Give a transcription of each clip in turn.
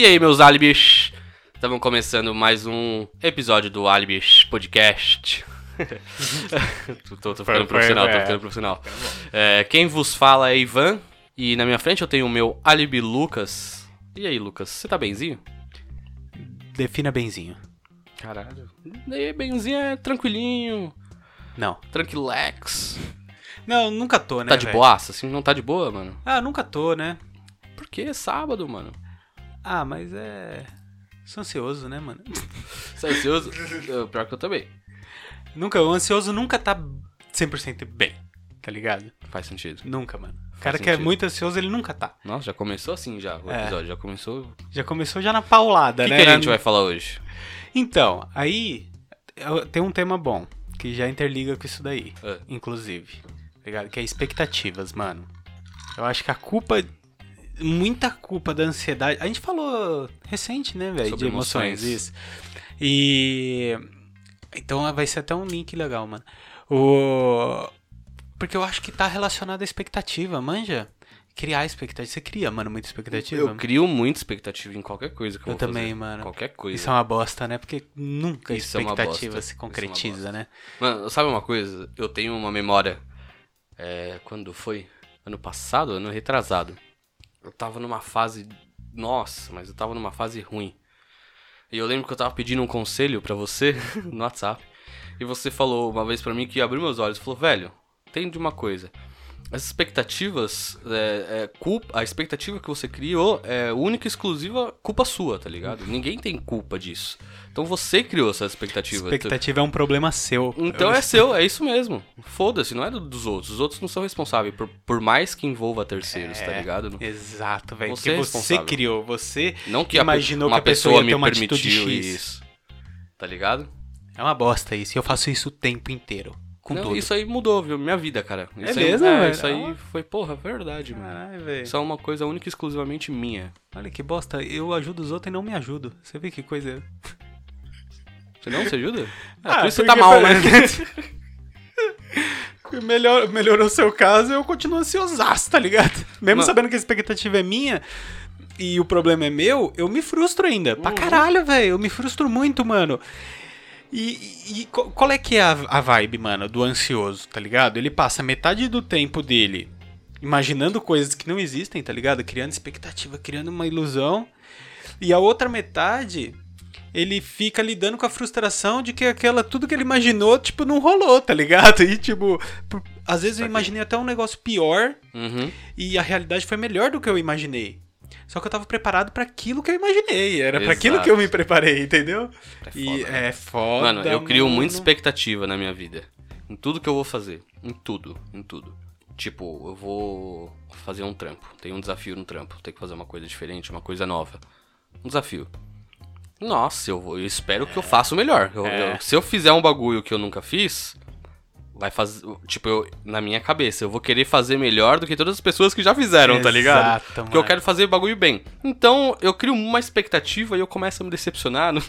E aí, meus álibis? Estamos começando mais um episódio do Álibis Podcast. tô, tô, tô ficando profissional, tô ficando profissional. É, quem vos fala é Ivan, e na minha frente eu tenho o meu álibi Lucas. E aí, Lucas, você tá benzinho? Defina benzinho. Caralho. E benzinho é tranquilinho, Não. tranquilex. Não, nunca tô, né? Tá de velho? boaça, assim? Não tá de boa, mano? Ah, nunca tô, né? Por que é sábado, mano? Ah, mas é. Sou ansioso, né, mano? Você é ansioso? Pior que eu também. Nunca, o ansioso nunca tá 100% bem, tá ligado? Faz sentido. Nunca, mano. O cara que é sentido. muito ansioso, ele nunca tá. Nossa, já começou assim já, o É. episódio. Já começou. O Já começou já na paulada, que, né? que a gente vai falar hoje? Então, aí eu- tem um tema bom, que já interliga com isso daí, É. inclusive. Tá ligado? Que é expectativas, mano. Eu acho que a culpa. Muita culpa da ansiedade. A gente falou recente, né, velho? De emoções, emoções. isso. E. Então vai ser até um link legal, mano. O. Porque eu acho que tá relacionado à expectativa, manja? Criar expectativa. Você cria, mano, muita expectativa? Eu crio muita expectativa em qualquer coisa que eu, Eu vou também, fazer. mano. Qualquer coisa. Isso é uma bosta, né? Porque nunca a Isso é uma expectativa se é uma concretiza, bosta. né? Mano, sabe uma coisa? Eu tenho uma memória. É, quando foi? Ano passado? Ano retrasado. Eu tava numa fase. Nossa, mas eu tava numa fase ruim. E eu lembro que eu tava pedindo um conselho pra você no WhatsApp. E você falou uma vez pra mim que abriu meus olhos. Falou, velho, entende uma coisa. As expectativas, é, é, culpa, a expectativa que você criou é única e exclusiva culpa sua, tá ligado? Ninguém tem culpa disso. Então você criou essa expectativa. Expectativa é um problema seu. Então é seu, é isso mesmo. Foda-se, não é do- dos outros. Os outros não são responsáveis, por, por mais que envolva terceiros, tá ligado? Não- Exato, velho. Você Porque é você criou, você Não que a imaginou uma que a pessoa ia me ter uma permitiu X. isso. Tá ligado? É uma bosta isso. E eu faço isso o tempo inteiro. Com Não, tudo. isso aí mudou, viu? Minha vida, cara. Isso aí, mesmo, é, velho? Isso aí Ah. foi, porra, verdade, mano. Caralho, velho. Isso é uma coisa única e exclusivamente minha. Olha que bosta. Eu ajudo os outros e não me ajudo. Você vê que coisa. Você não? Você ajuda? Ah, por isso você tá mal, né? Melhor, melhorou o seu caso, eu continuo ansiosaço, tá ligado? Mesmo sabendo que a expectativa é minha e o problema é meu, eu me frustro ainda. Pra caralho, velho. Eu me frustro muito, mano. E, e qual é que é a, a vibe, mano, do ansioso, tá ligado? Ele passa metade do tempo dele imaginando coisas que não existem, tá ligado? Criando expectativa, criando uma ilusão. E a outra metade, ele fica lidando com a frustração de que aquela tudo que ele imaginou, tipo, não rolou, tá ligado? E tipo, por- às vezes eu imaginei até um negócio pior Uhum. e a realidade foi melhor do que eu imaginei. Só que eu tava preparado pra aquilo que eu imaginei, era pra aquilo que eu me preparei, entendeu? É e foda, né? é foda. Mano, eu crio mano. muita expectativa na minha vida. Em tudo que eu vou fazer. Em tudo, em tudo. Tipo, eu vou fazer um trampo. Tem um desafio no trampo. Tem que fazer uma coisa diferente, uma coisa nova. Um desafio. Nossa, eu, vou, eu espero que eu faça o melhor. Eu- É. eu- se eu fizer um bagulho que eu nunca fiz, vai fazer. Tipo, eu, na minha cabeça, eu vou querer fazer melhor do que todas as pessoas que já fizeram, tá ligado? Exato, Porque eu mano. quero fazer bagulho bem. Então, eu crio uma expectativa e eu começo a me decepcionar no,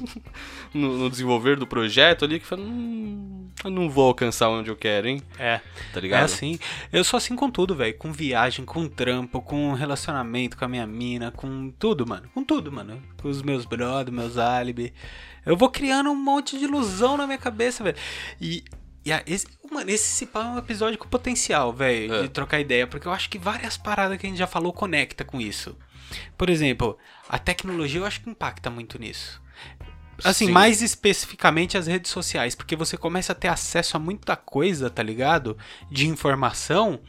no- no desenvolver do projeto ali, que fala, hum, eu não vou alcançar onde eu quero, hein? É. Tá É ligado? assim. Eu sou assim com tudo, velho. Com viagem, com trampo, com relacionamento com a minha mina, com tudo, mano. Com tudo, mano. Com os meus brothers, meus álibi. Eu vou criando um monte de ilusão na minha cabeça, velho. E, a- esse, mano, esse se é um episódio com potencial, velho, É. de trocar ideia. Porque eu acho que várias paradas que a gente já falou conecta com isso. Por exemplo, a tecnologia eu acho que impacta muito nisso. Assim, Sim. mais especificamente as redes sociais, porque você começa a ter acesso a muita coisa, tá ligado? De informação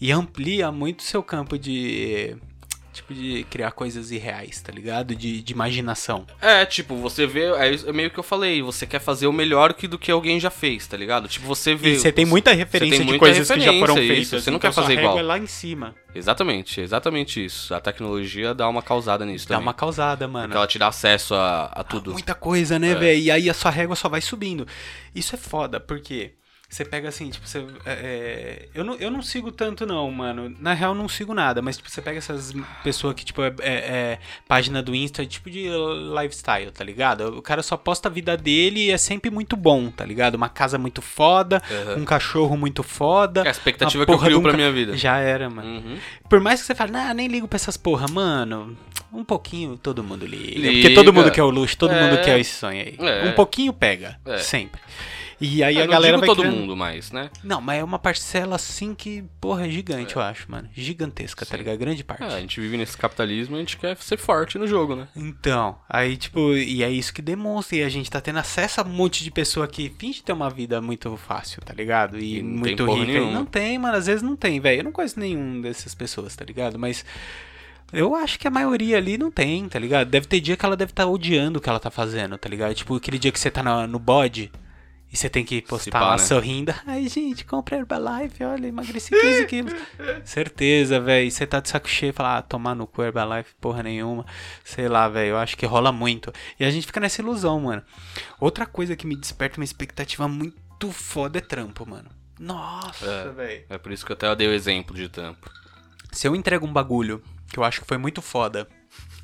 e amplia muito seu campo de tipo de criar coisas irreais, tá ligado? De, de imaginação. É, tipo, você vê, é é meio que eu falei, você quer fazer o melhor que do que alguém já fez, tá ligado? Tipo, você vê. E você tem muita referência tem de muita coisas que já foram referência, feitas. isso, você não então quer fazer igual. é lá em cima. Exatamente, exatamente isso. A tecnologia dá uma causada nisso Dá também. uma causada, Porque mano. ela te dá acesso a, a tudo. Muita coisa, né, É. velho? E aí a sua régua só vai subindo. Isso é foda, porque Você pega assim, tipo, você. é, é, eu, não, eu não sigo tanto, não, mano. Na real, não sigo nada, mas, tipo, você pega essas pessoas que, tipo, é, é- é página do Insta, tipo de lifestyle, tá ligado? O cara só posta a vida dele e é sempre muito bom, tá ligado? Uma casa muito foda, Aham. um cachorro muito foda. É a expectativa que eu crio um pra minha vida. Já era, mano. Uhum. Por mais que você fale, nah, nem ligo pra essas porra, mano. Um pouquinho todo mundo liga. Liga. Porque todo mundo quer o luxo, todo É. mundo quer esse sonho aí. É. Um pouquinho pega, É. sempre. E aí Eu a não galera digo vai todo criando- mundo mais, né? Não, mas é uma parcela assim que, porra, é gigante, eu acho, mano. Gigantesca, tá Sim. ligado? Grande parte. É, a gente vive nesse capitalismo e a gente quer ser forte no jogo, né? Então, aí, tipo, e é isso que demonstra. E a gente tá tendo acesso a um monte de pessoa que finge ter uma vida muito fácil, tá ligado? E, E não muito rica. E não tem, mano, às vezes não tem, velho. Eu não conheço nenhum dessas pessoas, tá ligado? Mas eu acho que a maioria ali não tem, tá ligado? Deve ter dia que ela deve estar odiando o que ela tá fazendo, tá ligado? Tipo, aquele dia que você tá na- no bode. E você tem que postar pá, lá né? sorrindo. Ai, gente, comprei Herbalife, olha, emagreci 15 quilos. Certeza, velho. Você tá de saco cheio e fala, ah, tomar no cu Herbalife, porra nenhuma. Sei lá, velho. Eu acho que rola muito. E a gente fica nessa ilusão, mano. Outra coisa que me desperta uma expectativa muito foda é trampo, mano. Nossa, É. velho. É por isso que eu até dei o exemplo de tampo. Se eu entrego um bagulho que eu acho que foi muito foda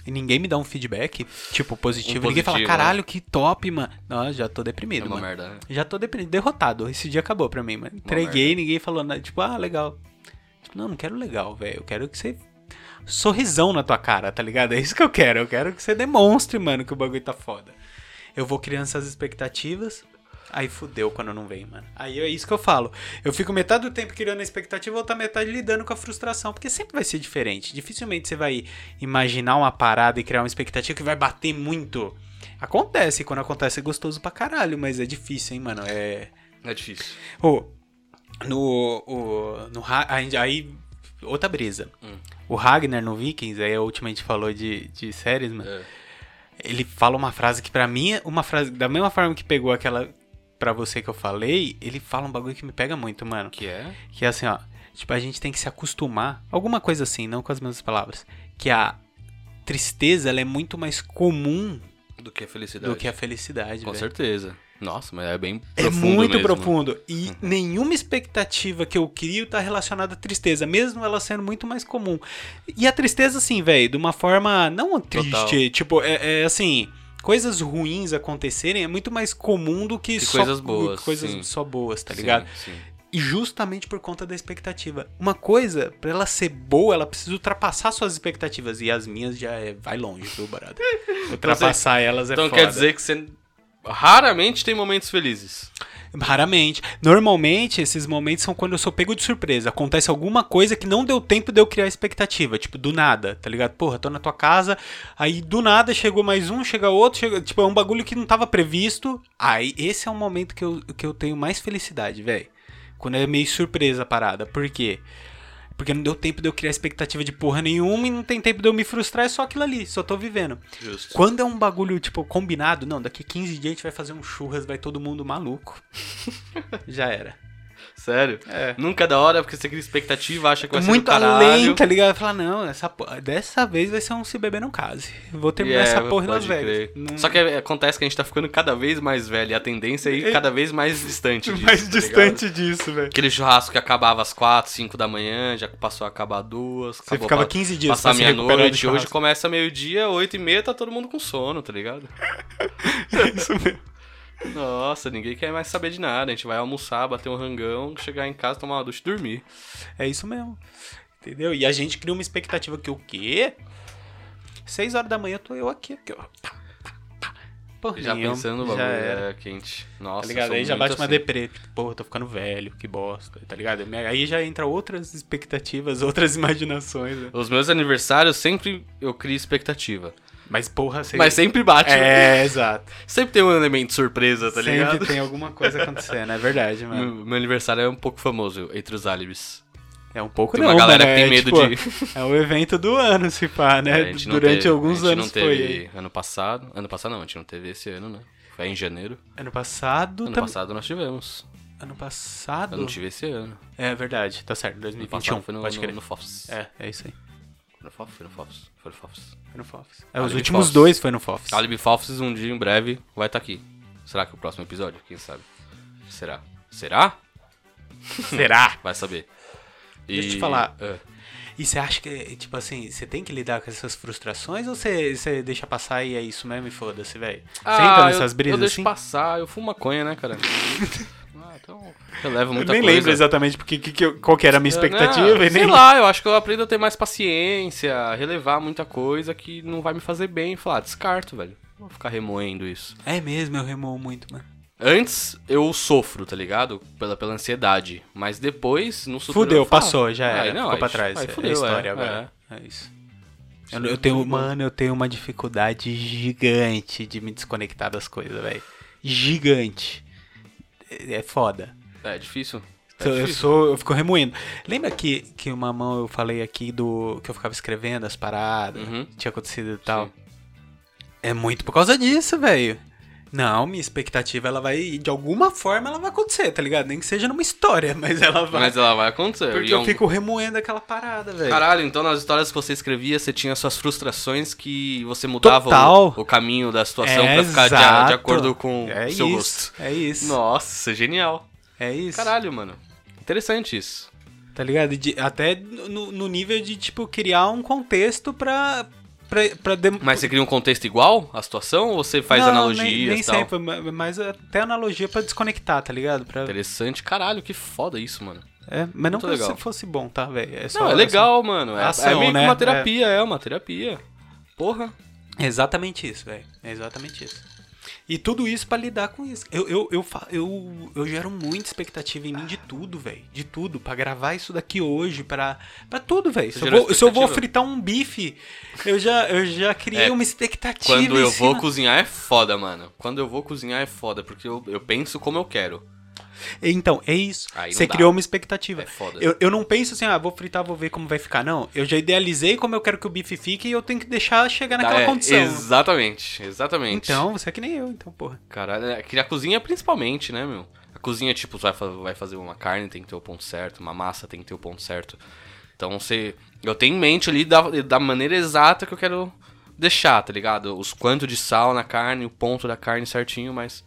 e ninguém me dá um feedback, tipo, positivo, Um ninguém fala, positivo, caralho, que top, mano. Nossa, já tô É deprimido, uma mano. merda, né? Já tô depre- derrotado. Esse dia acabou pra mim, mano. Entreguei, ninguém falou nada. Tipo, ah, legal. Tipo, não, não quero legal, velho. Eu quero que você. Sorrisão na tua cara, tá ligado? É isso que eu quero. Eu quero que você demonstre, mano, que o bagulho tá foda. Eu vou criando essas expectativas. Aí fudeu quando não vem, mano. Aí é isso que eu falo. Eu fico metade do tempo criando a expectativa e outra metade lidando com a frustração. Porque sempre vai ser diferente. Dificilmente você vai imaginar uma parada e criar uma expectativa que vai bater muito. Acontece, quando acontece é gostoso pra caralho, mas é difícil, hein, mano. É. É difícil. Ô, no. O, no aí, outra brisa. Hum. O Ragnar no Vikings, aí a última a gente falou de, de séries, mano. É. Ele fala uma frase que pra mim é uma frase. Da mesma forma que pegou aquela pra você que eu falei, ele fala um bagulho que me pega muito, mano. Que é? Que é assim, ó. Tipo, a gente tem que se acostumar. Alguma coisa assim, não com as mesmas palavras. Que a tristeza, ela é muito mais comum Do que a felicidade. do que a felicidade, Com velho. certeza. Nossa, mas é bem É profundo muito mesmo. profundo. E nenhuma expectativa que eu crio tá relacionada à tristeza, mesmo ela sendo muito mais comum. E a tristeza, assim, velho, de uma forma não triste. Total. Tipo, é, é assim. Coisas ruins acontecerem é muito mais comum do que, Que só coisas boas, coisas sim. só boas, tá Sim, ligado? Sim. E justamente por conta da expectativa. Uma coisa, pra ela ser boa, ela precisa ultrapassar suas expectativas. E as minhas já é, vai longe, viu, brother? Ultrapassar elas é Então foda. quer dizer que você raramente tem momentos felizes. Raramente. Normalmente, esses momentos são quando eu sou pego de surpresa. Acontece alguma coisa que não deu tempo de eu criar expectativa. Tipo, do nada, tá ligado? Porra, tô na tua casa, aí do nada chegou mais um, chega outro, chega... tipo, é um bagulho que não tava previsto. Aí, esse é o momento que eu, que eu tenho mais felicidade, velho. Quando é meio surpresa a parada. Por quê? Porque não deu tempo de eu criar expectativa de porra nenhuma e não tem tempo de eu me frustrar, é só aquilo ali, só tô vivendo. Justo. Quando é um bagulho, tipo, combinado, não, daqui 15 dias a gente vai fazer um churras, vai todo mundo maluco. Já era. Sério? É. Nunca é da hora, porque você cria expectativa, acha que vai Muito ser do caralho. além, tá ligado? Falar, não, essa, dessa vez vai ser um se beber não case. Vou terminar é, essa porra em Las pode Vegas. crer. Não- Só que é- acontece que a gente tá ficando cada vez mais velho e a tendência é ir cada vez mais distante disso. mais tá distante ligado? disso, velho. Aquele churrasco que acabava às 4, 5 da manhã, já passou a acabar duas. Você ficava pa- 15 dias Passar meia-noite, hoje começa meio-dia, 8 e meia, tá todo mundo com sono, tá ligado? Isso mesmo. Nossa, ninguém quer mais saber de nada. A gente vai almoçar, bater um rangão, chegar em casa, tomar uma ducha e dormir. É isso mesmo. Entendeu? E a gente cria uma expectativa que o quê? 6 horas da manhã tô eu aqui. aqui ó. Porra, Já nenhuma, pensando no bagulho, era. é quente. Nossa, Tá ligado? Aí já bate uma assim. deprê. Tipo, porra, tô ficando velho, que bosta, tá ligado? Aí já entra outras expectativas, outras imaginações. né? Os meus aniversários sempre eu crio expectativa. Mas porra, você... Mas sempre bate. É, exato. Sempre tem um elemento surpresa, tá Sempre ligado? tem alguma coisa acontecendo, é verdade, mano. Meu, meu aniversário é um pouco famoso entre os álibis. É um pouco Tem não, uma galera mano, que tem é, medo tipo, de. É o evento do ano, se pá, né? A gente não Durante teve- alguns a gente anos não teve foi. ano passado. Ano passado não, a gente não teve esse ano, né? Foi em janeiro. Ano passado... Ano tam- passado nós tivemos. Ano passado? Eu não tive esse ano. É verdade, tá certo, Ano 2021, passado foi no, pode no, crer. no Fofs. É, é isso aí. Foi no Fofs? Foi no Fofs. Foi no Fofs. Foi no Fofs. É, os últimos Fofs. dois foi no Fofs. Alibi Fofs um dia em breve vai estar aqui. Será que o próximo episódio? Quem sabe? Será? Será? Será? Vai saber. Deixa eu te falar. É. E você acha que, tipo assim, você tem que lidar com essas frustrações ou você, você deixa passar e é isso mesmo e foda-se, velho? Você entra nessas eu, brisas eu deixo assim? passar, eu fumo maconha, né, cara? então eu levo Eu muita nem coisa. lembro exatamente porque, que, que eu- qual que era a minha expectativa. Não, e sei nem... lá, eu acho que eu aprendo a ter mais paciência, relevar muita coisa que não vai me fazer bem. Falar, ah, descarto, velho. Não vou ficar remoendo isso. É mesmo, eu remoo muito, mano. Antes eu sofro, tá ligado? Pela, pela ansiedade. Mas depois, no futuro. Fudeu, eu falo, passou, já "Ai, era. não, ficou aí- pra trás. aí é fudeu, história é, agora. É, isso. Eu, Isso eu é tenho, mano, eu tenho uma dificuldade gigante de me desconectar das coisas, velho. Gigante. É é foda. É, difícil. É Eu, eu difícil. sou, eu fico remoendo. Lembra que, que uma mão eu falei aqui do. que eu ficava escrevendo as paradas, Uhum. tinha acontecido e tal? Sim. É muito por causa disso, velho. Não, minha expectativa, ela vai. De alguma forma ela vai acontecer, tá ligado? Nem que seja numa história, mas ela vai. Mas ela vai acontecer. porque E eu um- fico remoendo aquela parada, velho. Caralho, então nas histórias que você escrevia, você tinha suas frustrações que você mudava o, o caminho da situação É, pra ficar de, de acordo com é o seu isso, gosto. É isso. Nossa, genial. É isso. Caralho, mano. Interessante isso. Tá ligado? De- até no, no nível de, tipo, criar um contexto pra. Pra, pra dem- Mas você cria um contexto igual à situação ou você faz Não, analogias nem, nem e tal? sempre, ma- mas até analogia pra desconectar, tá ligado? Pra, Interessante. Caralho, que foda isso, mano. é, mas não Muito que legal. se fosse bom, tá, velho? É só- Não, é legal, mano. É, ação, é meio que né? uma terapia, é. uma terapia. Porra. É exatamente isso, velho. É exatamente isso. E tudo isso pra lidar com isso. Eu, eu, eu, eu, eu gero muita expectativa em mim de tudo, velho. De tudo. Pra gravar isso daqui hoje, pra, pra tudo, velho. Se, eu gerou vou- se eu vou fritar um bife, eu já, eu já criei É, uma expectativa. Quando eu vou cozinhar é foda, mano. Quando eu vou cozinhar é foda, porque eu, eu penso como eu quero. Então, é isso. Você dá. criou uma expectativa. É. Eu, eu não penso assim, ah, vou fritar, vou ver como vai ficar. Não, eu já idealizei como eu quero que o bife fique e eu tenho que deixar chegar naquela É, condição. Exatamente, exatamente. Então, você é que nem eu, então, porra. Caralho, é que a cozinha principalmente, né, meu? A cozinha, tipo, vai, vai fazer uma carne, tem que ter o ponto certo, uma massa tem que ter o ponto certo. Então você. Eu tenho em mente ali da, da maneira exata que eu quero deixar, tá ligado? Os quanto de sal na carne, o ponto da carne certinho, mas.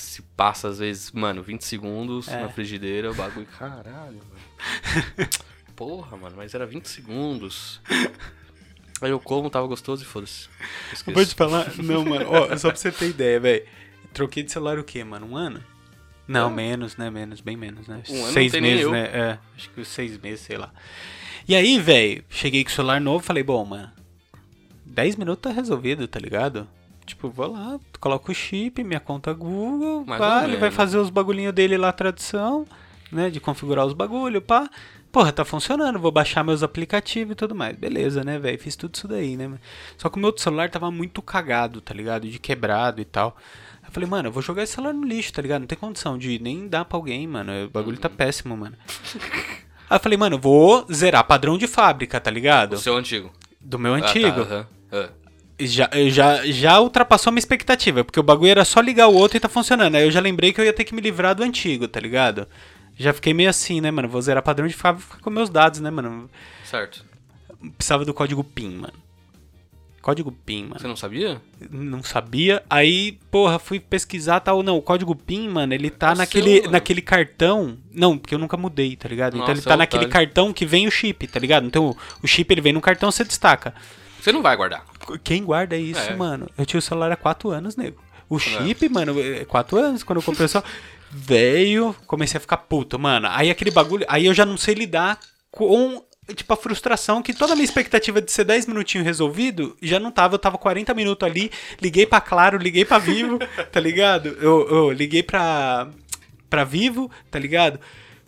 Se passa, às vezes, mano, 20 segundos É. na frigideira, o bagulho. Caralho, mano. Porra, mano, mas era 20 segundos. Aí eu como, tava gostoso e foda-se. Vou te falar, não, mano, ó, só pra você ter ideia, velho. Troquei de celular o quê, mano? Um ano? Não, menos, né? Menos, bem menos, né? Um ano não seis meses, eu. né? É, acho que seis meses, sei lá. E aí, velho, cheguei com o celular novo falei, bom, mano, 10 minutos tá resolvido, tá ligado? Tipo, vou lá, coloco o chip, minha conta Google, Mais pá, ele vai fazer os bagulhinhos dele lá, tradução, né? De configurar os bagulho, pá. Porra, tá funcionando, vou baixar meus aplicativos e tudo mais. Beleza, né, velho? Fiz tudo isso daí, né? Só que o meu outro celular tava muito cagado, tá ligado? De quebrado e tal. Eu falei, mano, eu vou jogar esse celular no lixo, tá ligado? Não tem condição de nem dar pra alguém, mano. O bagulho Uhum. tá péssimo, mano. Aí eu falei, mano, vou zerar padrão de fábrica, tá ligado? O seu antigo. Do meu Ah, tá, antigo. Já, já, já ultrapassou a minha expectativa, porque o bagulho era só ligar o outro e tá funcionando. Aí eu já lembrei que eu ia ter que me livrar do antigo, tá ligado? Já fiquei meio assim, né, mano? Vou zerar padrão de fábrica com meus dados, né, mano? Certo. Precisava do código PIN, mano. Código PIN, mano. Você não sabia? Não sabia. Aí, porra, fui pesquisar tal. Não, o código PIN, mano, ele tá É naquele, seu, naquele cartão. Não, porque eu nunca mudei, tá ligado? então Nossa, ele tá é naquele cartão que vem o chip, tá ligado? Então o- o chip ele vem no cartão, você destaca. Você não vai guardar. Quem guarda isso, É. mano? Eu tinha o celular há 4 anos, nego. O chip, mano, é 4 anos, quando eu comprei o celular. Veio, comecei a ficar puto, mano. Aí aquele bagulho. Aí eu já não sei lidar com. Tipo, a frustração que toda a minha expectativa de ser 10 minutinhos resolvido já não tava. Eu tava 40 minutos ali, liguei pra Claro, liguei pra Vivo, tá ligado? Eu, eu liguei pra, pra Vivo, tá ligado?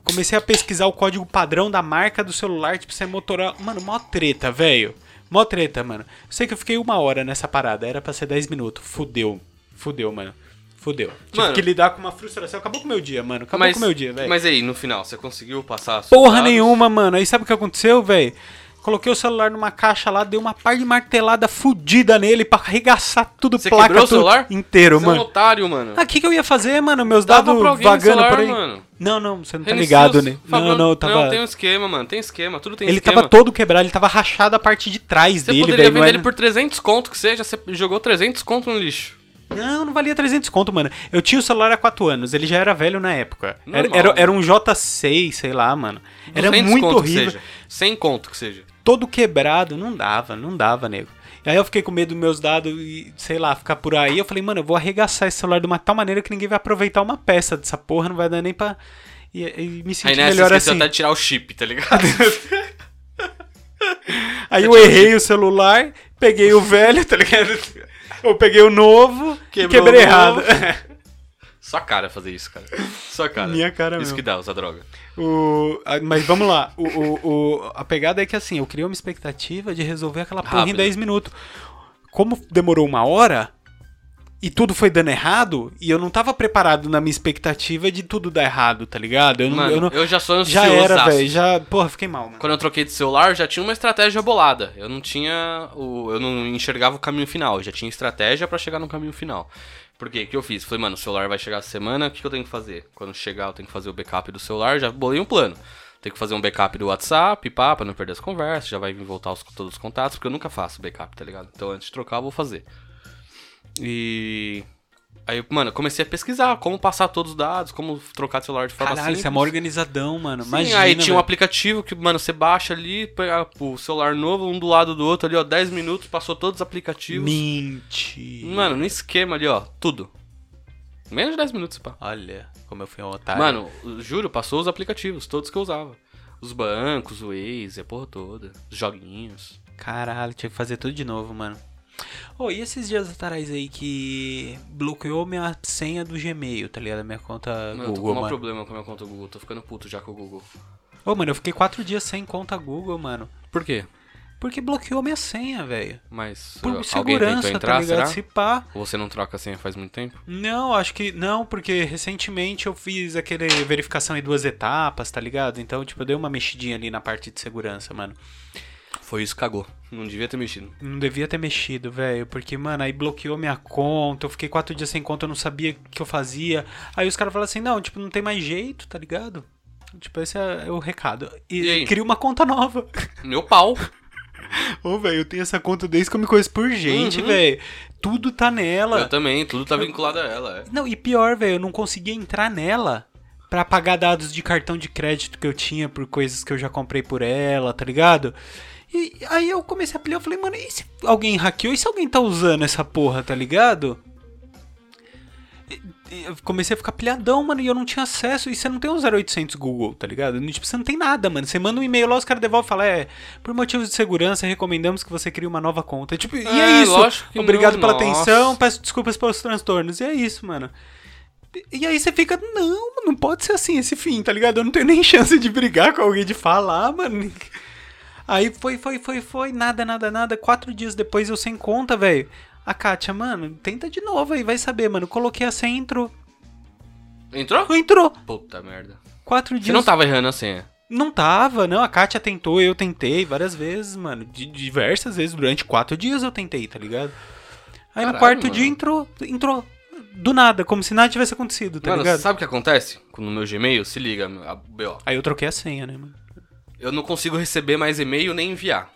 Comecei a pesquisar o código padrão da marca do celular, tipo, se é Motorola. Mano, mó treta, velho. Mó treta, mano. Sei que eu fiquei uma hora nessa parada, era pra ser 10 minutos. Fudeu. Fudeu, mano. Fudeu. Tive Mano. que lidar com uma frustração. Acabou com o meu dia, mano. Acabou com o meu dia, velho. Mas aí, no final, você conseguiu passar as Porra dados? nenhuma, mano. Aí sabe o que aconteceu, velho? Coloquei o celular numa caixa lá, dei uma par de martelada fudida nele pra arregaçar tudo, Você placa quebrou o tudo celular? inteiro, Você é um mano. otário, mano. Ah, o que, que eu ia fazer, mano? Meus Dava dados pra alguém no vagando celular, por aí. mano. Não, não, você não tá ligado, os- né? Não, não, eu tava. Não, tem um esquema, mano. Tem esquema. Tudo tem Ele esquema. tava todo quebrado, ele tava rachado a parte de trás Você dele, poderia velho. não vender era- ele por 300 conto que seja, você jogou 300 conto no lixo. Não, não valia 300 conto, mano. Eu tinha o celular há 4 anos, ele já era velho na época. Era, Normal, era, né? era um J6, sei lá, mano. Era 200 muito conto horrível. Que seja. 100 conto que seja. Todo quebrado, não dava, não dava, nego. E aí eu fiquei com medo dos meus dados e, sei lá, ficar por aí. Eu falei, mano, eu vou arregaçar esse celular de uma tal maneira que ninguém vai aproveitar uma peça dessa porra, não vai dar nem pra. E, e me Aí sentir nessa melhor esqueceu assim. até de tirar o chip, tá ligado? Aí eu errei o celular, peguei o velho, tá ligado? Eu peguei o novo Quebrou quebrei errado. novo. Só cara fazer isso, cara. Só cara. Minha cara Isso mesmo. que dá, usar droga. O, mas vamos lá. O, o- o- a pegada é que assim, eu criei uma expectativa de resolver aquela porra em Rápido. 10 minutos. Como demorou uma hora e tudo foi dando errado, e eu não tava preparado na minha expectativa de tudo dar errado, tá ligado? Eu não. Mano, eu não- eu já sou já ansioso. era, velho. Já. Porra, fiquei mal, mano. Quando eu troquei de celular, já tinha uma estratégia bolada. Eu não tinha. O, eu não enxergava o caminho final. Eu já tinha estratégia pra chegar no caminho final. Por quê? O que eu fiz? Falei, mano, o celular vai chegar essa semana, o que, eu tenho que fazer? Quando chegar, eu tenho que fazer o backup do celular, já bolei um plano. Tem que fazer um backup do WhatsApp, pá, pra não perder as conversas, já vai voltar os, todos os contatos, porque eu nunca faço backup, tá ligado? Então antes de trocar, eu vou fazer. E. Aí, mano, eu comecei a pesquisar como passar todos os dados, como trocar de celular de forma Caralho, simples. você é mó organizadão, mano. Sim, Imagina. aí tinha um aplicativo que, mano, você baixa ali, pega o celular novo, um do lado do outro ali, ó, 10 minutos, passou todos os aplicativos. Mentira. Mano, no esquema ali, ó, tudo. Menos de 10 minutos, pá. Olha como eu fui um otário. Mano, juro, passou os aplicativos, todos que eu usava. Os bancos, o Waze, a porra toda, os joguinhos. Caralho, tinha que fazer tudo de novo, mano. Ô, e esses dias atrás aí que bloqueou minha senha do Gmail, tá ligado? Minha conta Mano, eu tô com Google, um mano. problema com a minha conta Google, tô ficando puto já com o Google. Ô, mano, eu fiquei quatro dias sem conta Google, mano. Por quê? Porque bloqueou minha senha, velho. Mas Por segurança, tá entrar, ligado? será? Se pá. Ou você não troca a senha faz muito tempo? Não, acho que não, porque recentemente eu fiz aquele verificação em duas etapas, tá ligado? Então, tipo, eu dei uma mexidinha ali na parte de segurança, mano. Foi isso, cagou. Não devia ter mexido. Não devia ter mexido, velho. Porque, mano, aí bloqueou minha conta. Eu fiquei quatro dias sem conta, eu não sabia o que eu fazia. Aí os caras falaram assim: não, tipo, não tem mais jeito, tá ligado? Tipo, esse é o recado. E, E cria uma conta nova. Meu pau. Ô, velho, eu tenho essa conta desde que eu me conheço por gente, Uhum. velho. Tudo tá nela. Eu também, tudo tá vinculado a ela, é. Não, e pior, velho, eu não conseguia entrar nela pra pagar dados de cartão de crédito que eu tinha por coisas que eu já comprei por ela, tá ligado? E aí eu comecei a pilhar, eu falei, mano, e se alguém hackeou? E se alguém tá usando essa porra, tá ligado? Eu comecei a ficar pilhadão, mano, e eu não tinha acesso. E você não tem um 0800 Google, tá ligado? Tipo, você não tem nada, mano. Você manda um e-mail lá, os caras devolvem e falam: É, por motivos de segurança, recomendamos que você crie uma nova conta. Tipo, e é É, isso. Obrigado não, pela nossa. atenção, peço desculpas pelos transtornos. E é isso, mano. E aí você fica, não, mano, não pode ser assim esse fim, tá ligado? Eu não tenho nem chance de brigar com alguém, de falar, mano. Aí foi, foi, foi, foi, nada, nada, nada. Quatro dias depois eu sem conta, velho. A Kátia, mano, tenta de novo aí, vai saber, mano. Coloquei a senha, entrou. Entrou? Entrou. Puta merda. Quatro dias. Você não tava errando a senha. Não tava, não. A Kátia tentou, eu tentei várias vezes, mano. De diversas vezes, durante quatro dias eu tentei, tá ligado? Aí no Caralho, quarto mano. dia entrou, entrou. Do nada, como se nada tivesse acontecido, tá Mano, ligado? sabe o que acontece? No meu Gmail, se liga, a BO. Aí eu troquei a senha, né, mano? Eu não consigo receber mais e-mail nem enviar.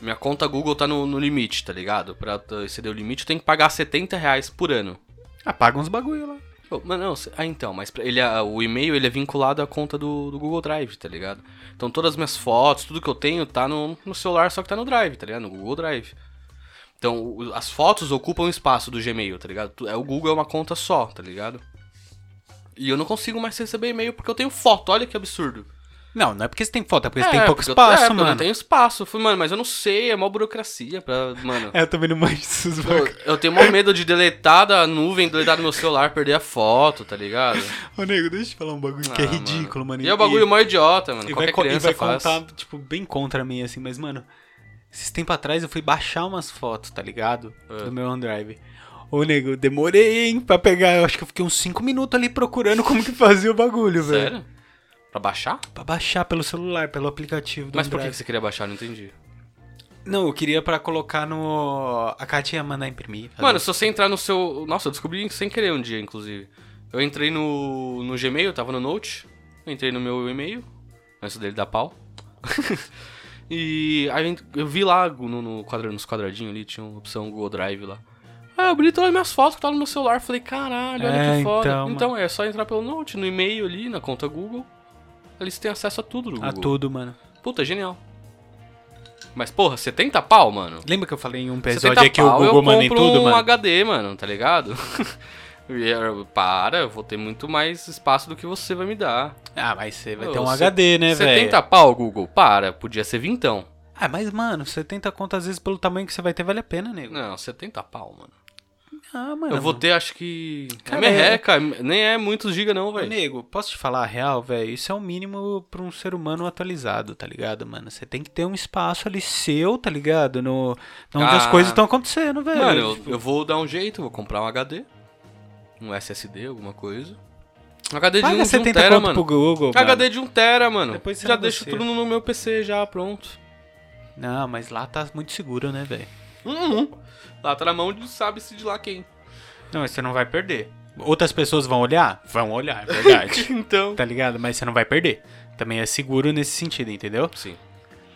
Minha conta Google tá no, no limite, tá ligado? Pra exceder o limite, eu tenho que pagar 70 reais por ano. Apaga uns bagulho lá. Pô, Mano, não, ah, então, mas ele, é- o e-mail ele é vinculado à conta do, do Google Drive, tá ligado? Então todas as minhas fotos, tudo que eu tenho tá no, no celular, só que tá no Drive, tá ligado? No Google Drive. Então, as fotos ocupam espaço do Gmail, tá ligado? É, O Google é uma conta só, tá ligado? E eu não consigo mais receber e-mail porque eu tenho foto, olha que absurdo. Não, não é porque você tem foto, é porque você tem É, pouco eu- espaço, é, porque mano. Eu não tenho espaço. Eu falei, mano, mas eu não sei, é mó burocracia pra. Mano. É, eu também não manjo esses eu, eu tenho mó medo de deletar da nuvem, deletar do meu celular, perder a foto, tá ligado? Ô, nego, deixa eu te falar um bagulho que é Ah, ridículo, mano. E é o bagulho mó idiota, mano. E Qualquer vai, co- e criança vai faz. contar, tipo, bem contra mim, assim, mas, mano, esses tempos atrás eu fui baixar umas fotos, tá ligado? É. Do meu OneDrive. Ô, nego, demorei, hein, pra pegar. Eu acho que eu fiquei uns 5 minutos ali procurando como que fazia o bagulho, velho. Sério? Pra baixar? Pra baixar pelo celular, pelo aplicativo do Mas por que você queria baixar? Não entendi. Não, eu queria pra colocar no... A Katia ia mandar imprimir. fazer- Mano, se você entrar no seu. Nossa, eu descobri sem querer um dia, inclusive. Eu entrei no, no Gmail, tava no Note. Entrei no meu e-mail. Antes dele dar pau. e aí eu vi lá no, no quadra, nos quadradinhos ali, tinha uma opção Google Drive lá. Ah, eu abri todas as minhas fotos que estavam no meu celular. Falei, caralho, olha É, que foda. então, Então, é só entrar pelo Note, no e-mail ali, na conta Google. Eles têm acesso a tudo Google. A tudo, mano. Puta, genial. Mas, porra, 70 pau, mano. Lembra que eu falei em um 70 episódio aqui que o Google manda em tudo, um mano? HD, mano, tá ligado? E, é, Para, eu vou ter muito mais espaço do que você vai me dar. Ah, mas você vai ter um HD, né, velho? 70 pau, Google, para. Podia ser vintão. Ah, mas, mano, 70 conto às vezes pelo tamanho que você vai ter vale a pena, nego. Não, 70 pau, mano. Ah, mano. Eu vou ter, acho que. Cara, é merreca, nem é muitos giga, não, velho. nego, posso te falar a real, velho? Isso é o mínimo pra um ser humano atualizado, tá ligado, mano? Você tem que ter um espaço ali seu, tá ligado? No, onde as Ah. coisas estão acontecendo, velho. Mano, eu, Tipo, eu vou dar um jeito, vou comprar um HD. Um SSD, alguma coisa. Um HD de Paga um, de um 70 tera, mano. pro Google, HD mano. de um tera, mano. Depois você já deixo tudo no meu PC já, pronto. Não, mas lá tá muito seguro, né, velho? Uhum. Lá tá na mão de sabe-se de lá quem. Não, mas você não vai perder. Outras pessoas vão olhar? Vão olhar, é verdade. Então. tá ligado? Mas você não vai perder. Também é seguro nesse sentido, entendeu? Sim.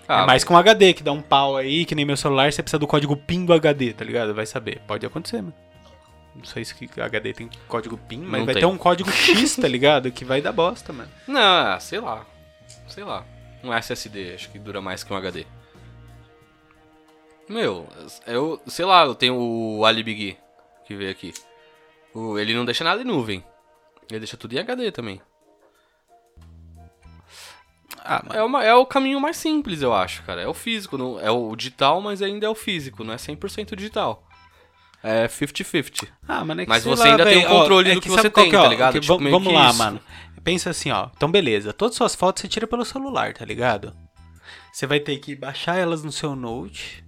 é mais com um HD, que dá um pau aí, que nem meu celular, você precisa do código PIN do HD, tá ligado? Vai saber. Pode acontecer, mano. Não sei se que HD tem código PIN, mas Não vai tem. ter um código X, tá ligado? Que vai dar bosta, mano. Não, sei lá. Sei lá. Um SSD, acho que dura mais que um HD. Meu, eu, sei lá, eu tenho o Alibigui que veio aqui. O, ele não deixa nada em nuvem. Ele deixa tudo em HD também. Ah, mano. É, uma, é o caminho mais simples, eu acho, cara. É o físico, não, é o digital, mas ainda é o físico, não é 100% digital. É 50-50. Ah, mano, é que Mas você lá, ainda tem véi, o controle ó, do é que sabe você tem, que é, ó, tá ligado? que Tipo, vamos que lá, isso. mano. Pensa assim, ó. Então, beleza. Todas as suas fotos você tira pelo celular, tá ligado? Você vai ter que baixar elas no seu Note,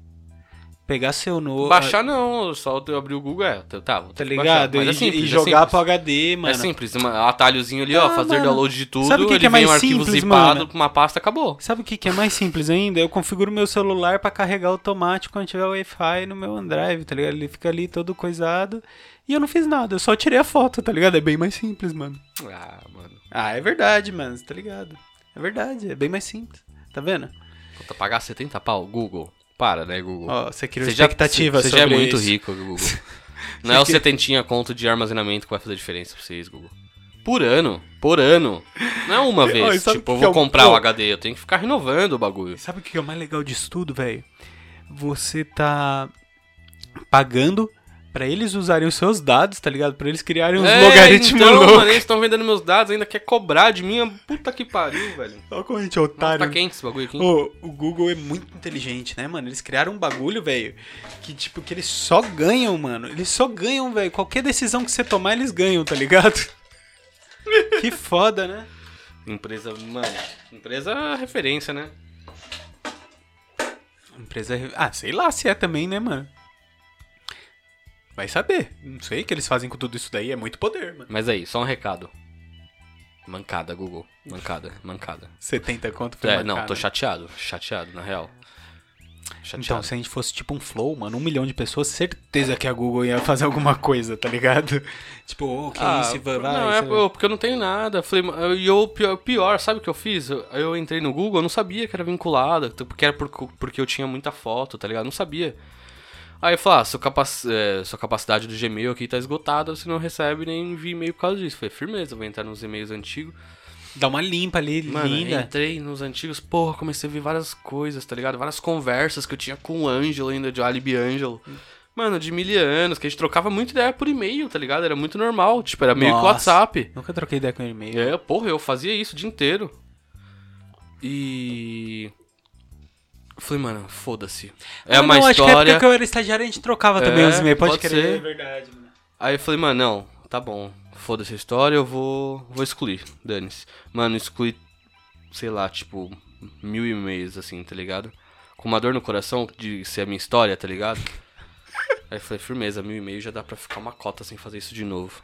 pegar seu Note. Baixar não, só eu abrir o Google, é, tá, tá, ligado? Mas E, é simples, e é jogar simples. pro HD, mano. É simples, um atalhozinho ali, ó, Ah, fazer mano. download de tudo, Sabe o que ele que é vem mais um arquivo simples, zipado mano? uma pasta, acabou. Sabe o que, que é mais simples ainda? Eu configuro meu celular pra carregar automático quando tiver Wi-Fi no meu OneDrive, tá ligado? Ele fica ali todo coisado. E eu não fiz nada, eu só tirei a foto, tá ligado? É bem mais simples, mano. Ah, mano. Ah, é verdade, mano, tá ligado? É verdade, é bem mais simples. Tá vendo? Puta, pagar 70 pau, Google. Para, né, Google. Ó, você criou Você já, expectativa você já é muito isso. rico, Google. Não é o setentinha conto de armazenamento que vai fazer diferença pra vocês, Google. Por ano, por ano. Não é uma vez. tipo, eu vou é o- comprar o. HD, eu tenho que ficar renovando o bagulho. Sabe o que é o mais legal disso tudo, velho? Você tá pagando pra eles usarem os seus dados, tá ligado? Pra eles criarem uns é, logaritmos então, loucos. mano, eles estão vendendo meus dados, ainda quer cobrar de mim. Puta que pariu, velho. Olha como a gente é Nossa, otário. tá quente esse bagulho aqui. Ô, o Google é muito inteligente, né, mano? Eles criaram um bagulho, velho, que tipo, que eles só ganham, mano. Eles só ganham, velho. Qualquer decisão que você tomar, eles ganham, tá ligado? que foda, né? Empresa, mano, empresa é referência, né? Empresa. Ah, sei lá se é também, né, mano? Vai saber. Não sei o que eles fazem com tudo isso daí. É muito poder, mano. Mas aí, só um recado. Mancada, Google. Mancada, mancada. 70 conto foi É, marcado. não, tô chateado. Chateado, na real. Então, Chateado. se a gente fosse tipo um flow, mano, um milhão de pessoas, certeza que a Google ia fazer alguma coisa, tá ligado? Tipo, ô, que Ah, isso, vai, vai. não, é pô, porque eu não tenho nada. Falei, e eu, pior, pior, sabe o que eu fiz? Eu, eu entrei no Google, eu não sabia que era vinculado, t- porque era por, porque eu tinha muita foto, tá ligado? Não sabia. Aí eu falei, ah, sua, capac, é, sua capacidade do Gmail aqui tá esgotada, você não recebe nem envia e-mail por causa disso. Falei, firmeza, vou entrar nos e-mails antigos. Dá uma limpa ali, Mano, linda. entrei nos antigos, porra, comecei a ver várias coisas, tá ligado? Várias conversas que eu tinha com o Ângelo ainda, de Alibi Ângelo. Mano, de mil anos, que a gente trocava muito ideia por e-mail, tá ligado? Era muito normal, tipo, era meio que. WhatsApp. Nunca troquei ideia com ele e-mail. É, porra, eu fazia isso o dia inteiro. E. Falei, mano, foda-se. É uma não, acho que é história. porque eu era estagiário a gente trocava também É, os e-mails. Pode, pode crer. É verdade, mano. Aí eu falei, mano, não, tá bom. Foda-se a história, eu vou. Vou excluir. Dane-se. Mano, excluí, sei lá, tipo, mil e-mails, assim, tá ligado? Com uma dor no coração de ser a minha história, tá ligado? Aí eu falei, firmeza, mil e-mails já dá pra ficar uma cota sem fazer isso de novo.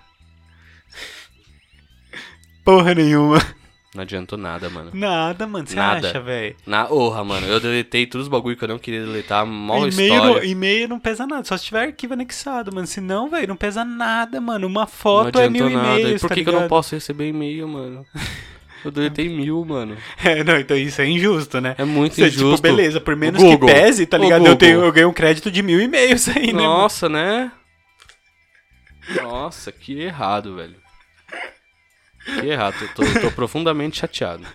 Porra nenhuma. Não adiantou nada, mano. Nada, mano. Você Nada. acha, velho? Na honra, mano. Eu deletei todos os bagulho que eu não queria deletar. Mal E-mail, não- história. e-mail não pesa nada, só se tiver arquivo anexado, mano. Se não, velho, não pesa nada, mano. Uma foto é mil nada. E e-mails, por tá que, que eu não posso receber e-mail, mano? Eu deletei mil, mano. É, não, então isso é injusto, né? É muito Você, injusto. Tipo, beleza, por menos que pese, tá ligado? Eu, tenho, eu ganho um crédito de mil e-mails aí, né? mano? Nossa, né? Nossa, que errado, velho. Que errado. Tô, tô profundamente chateado.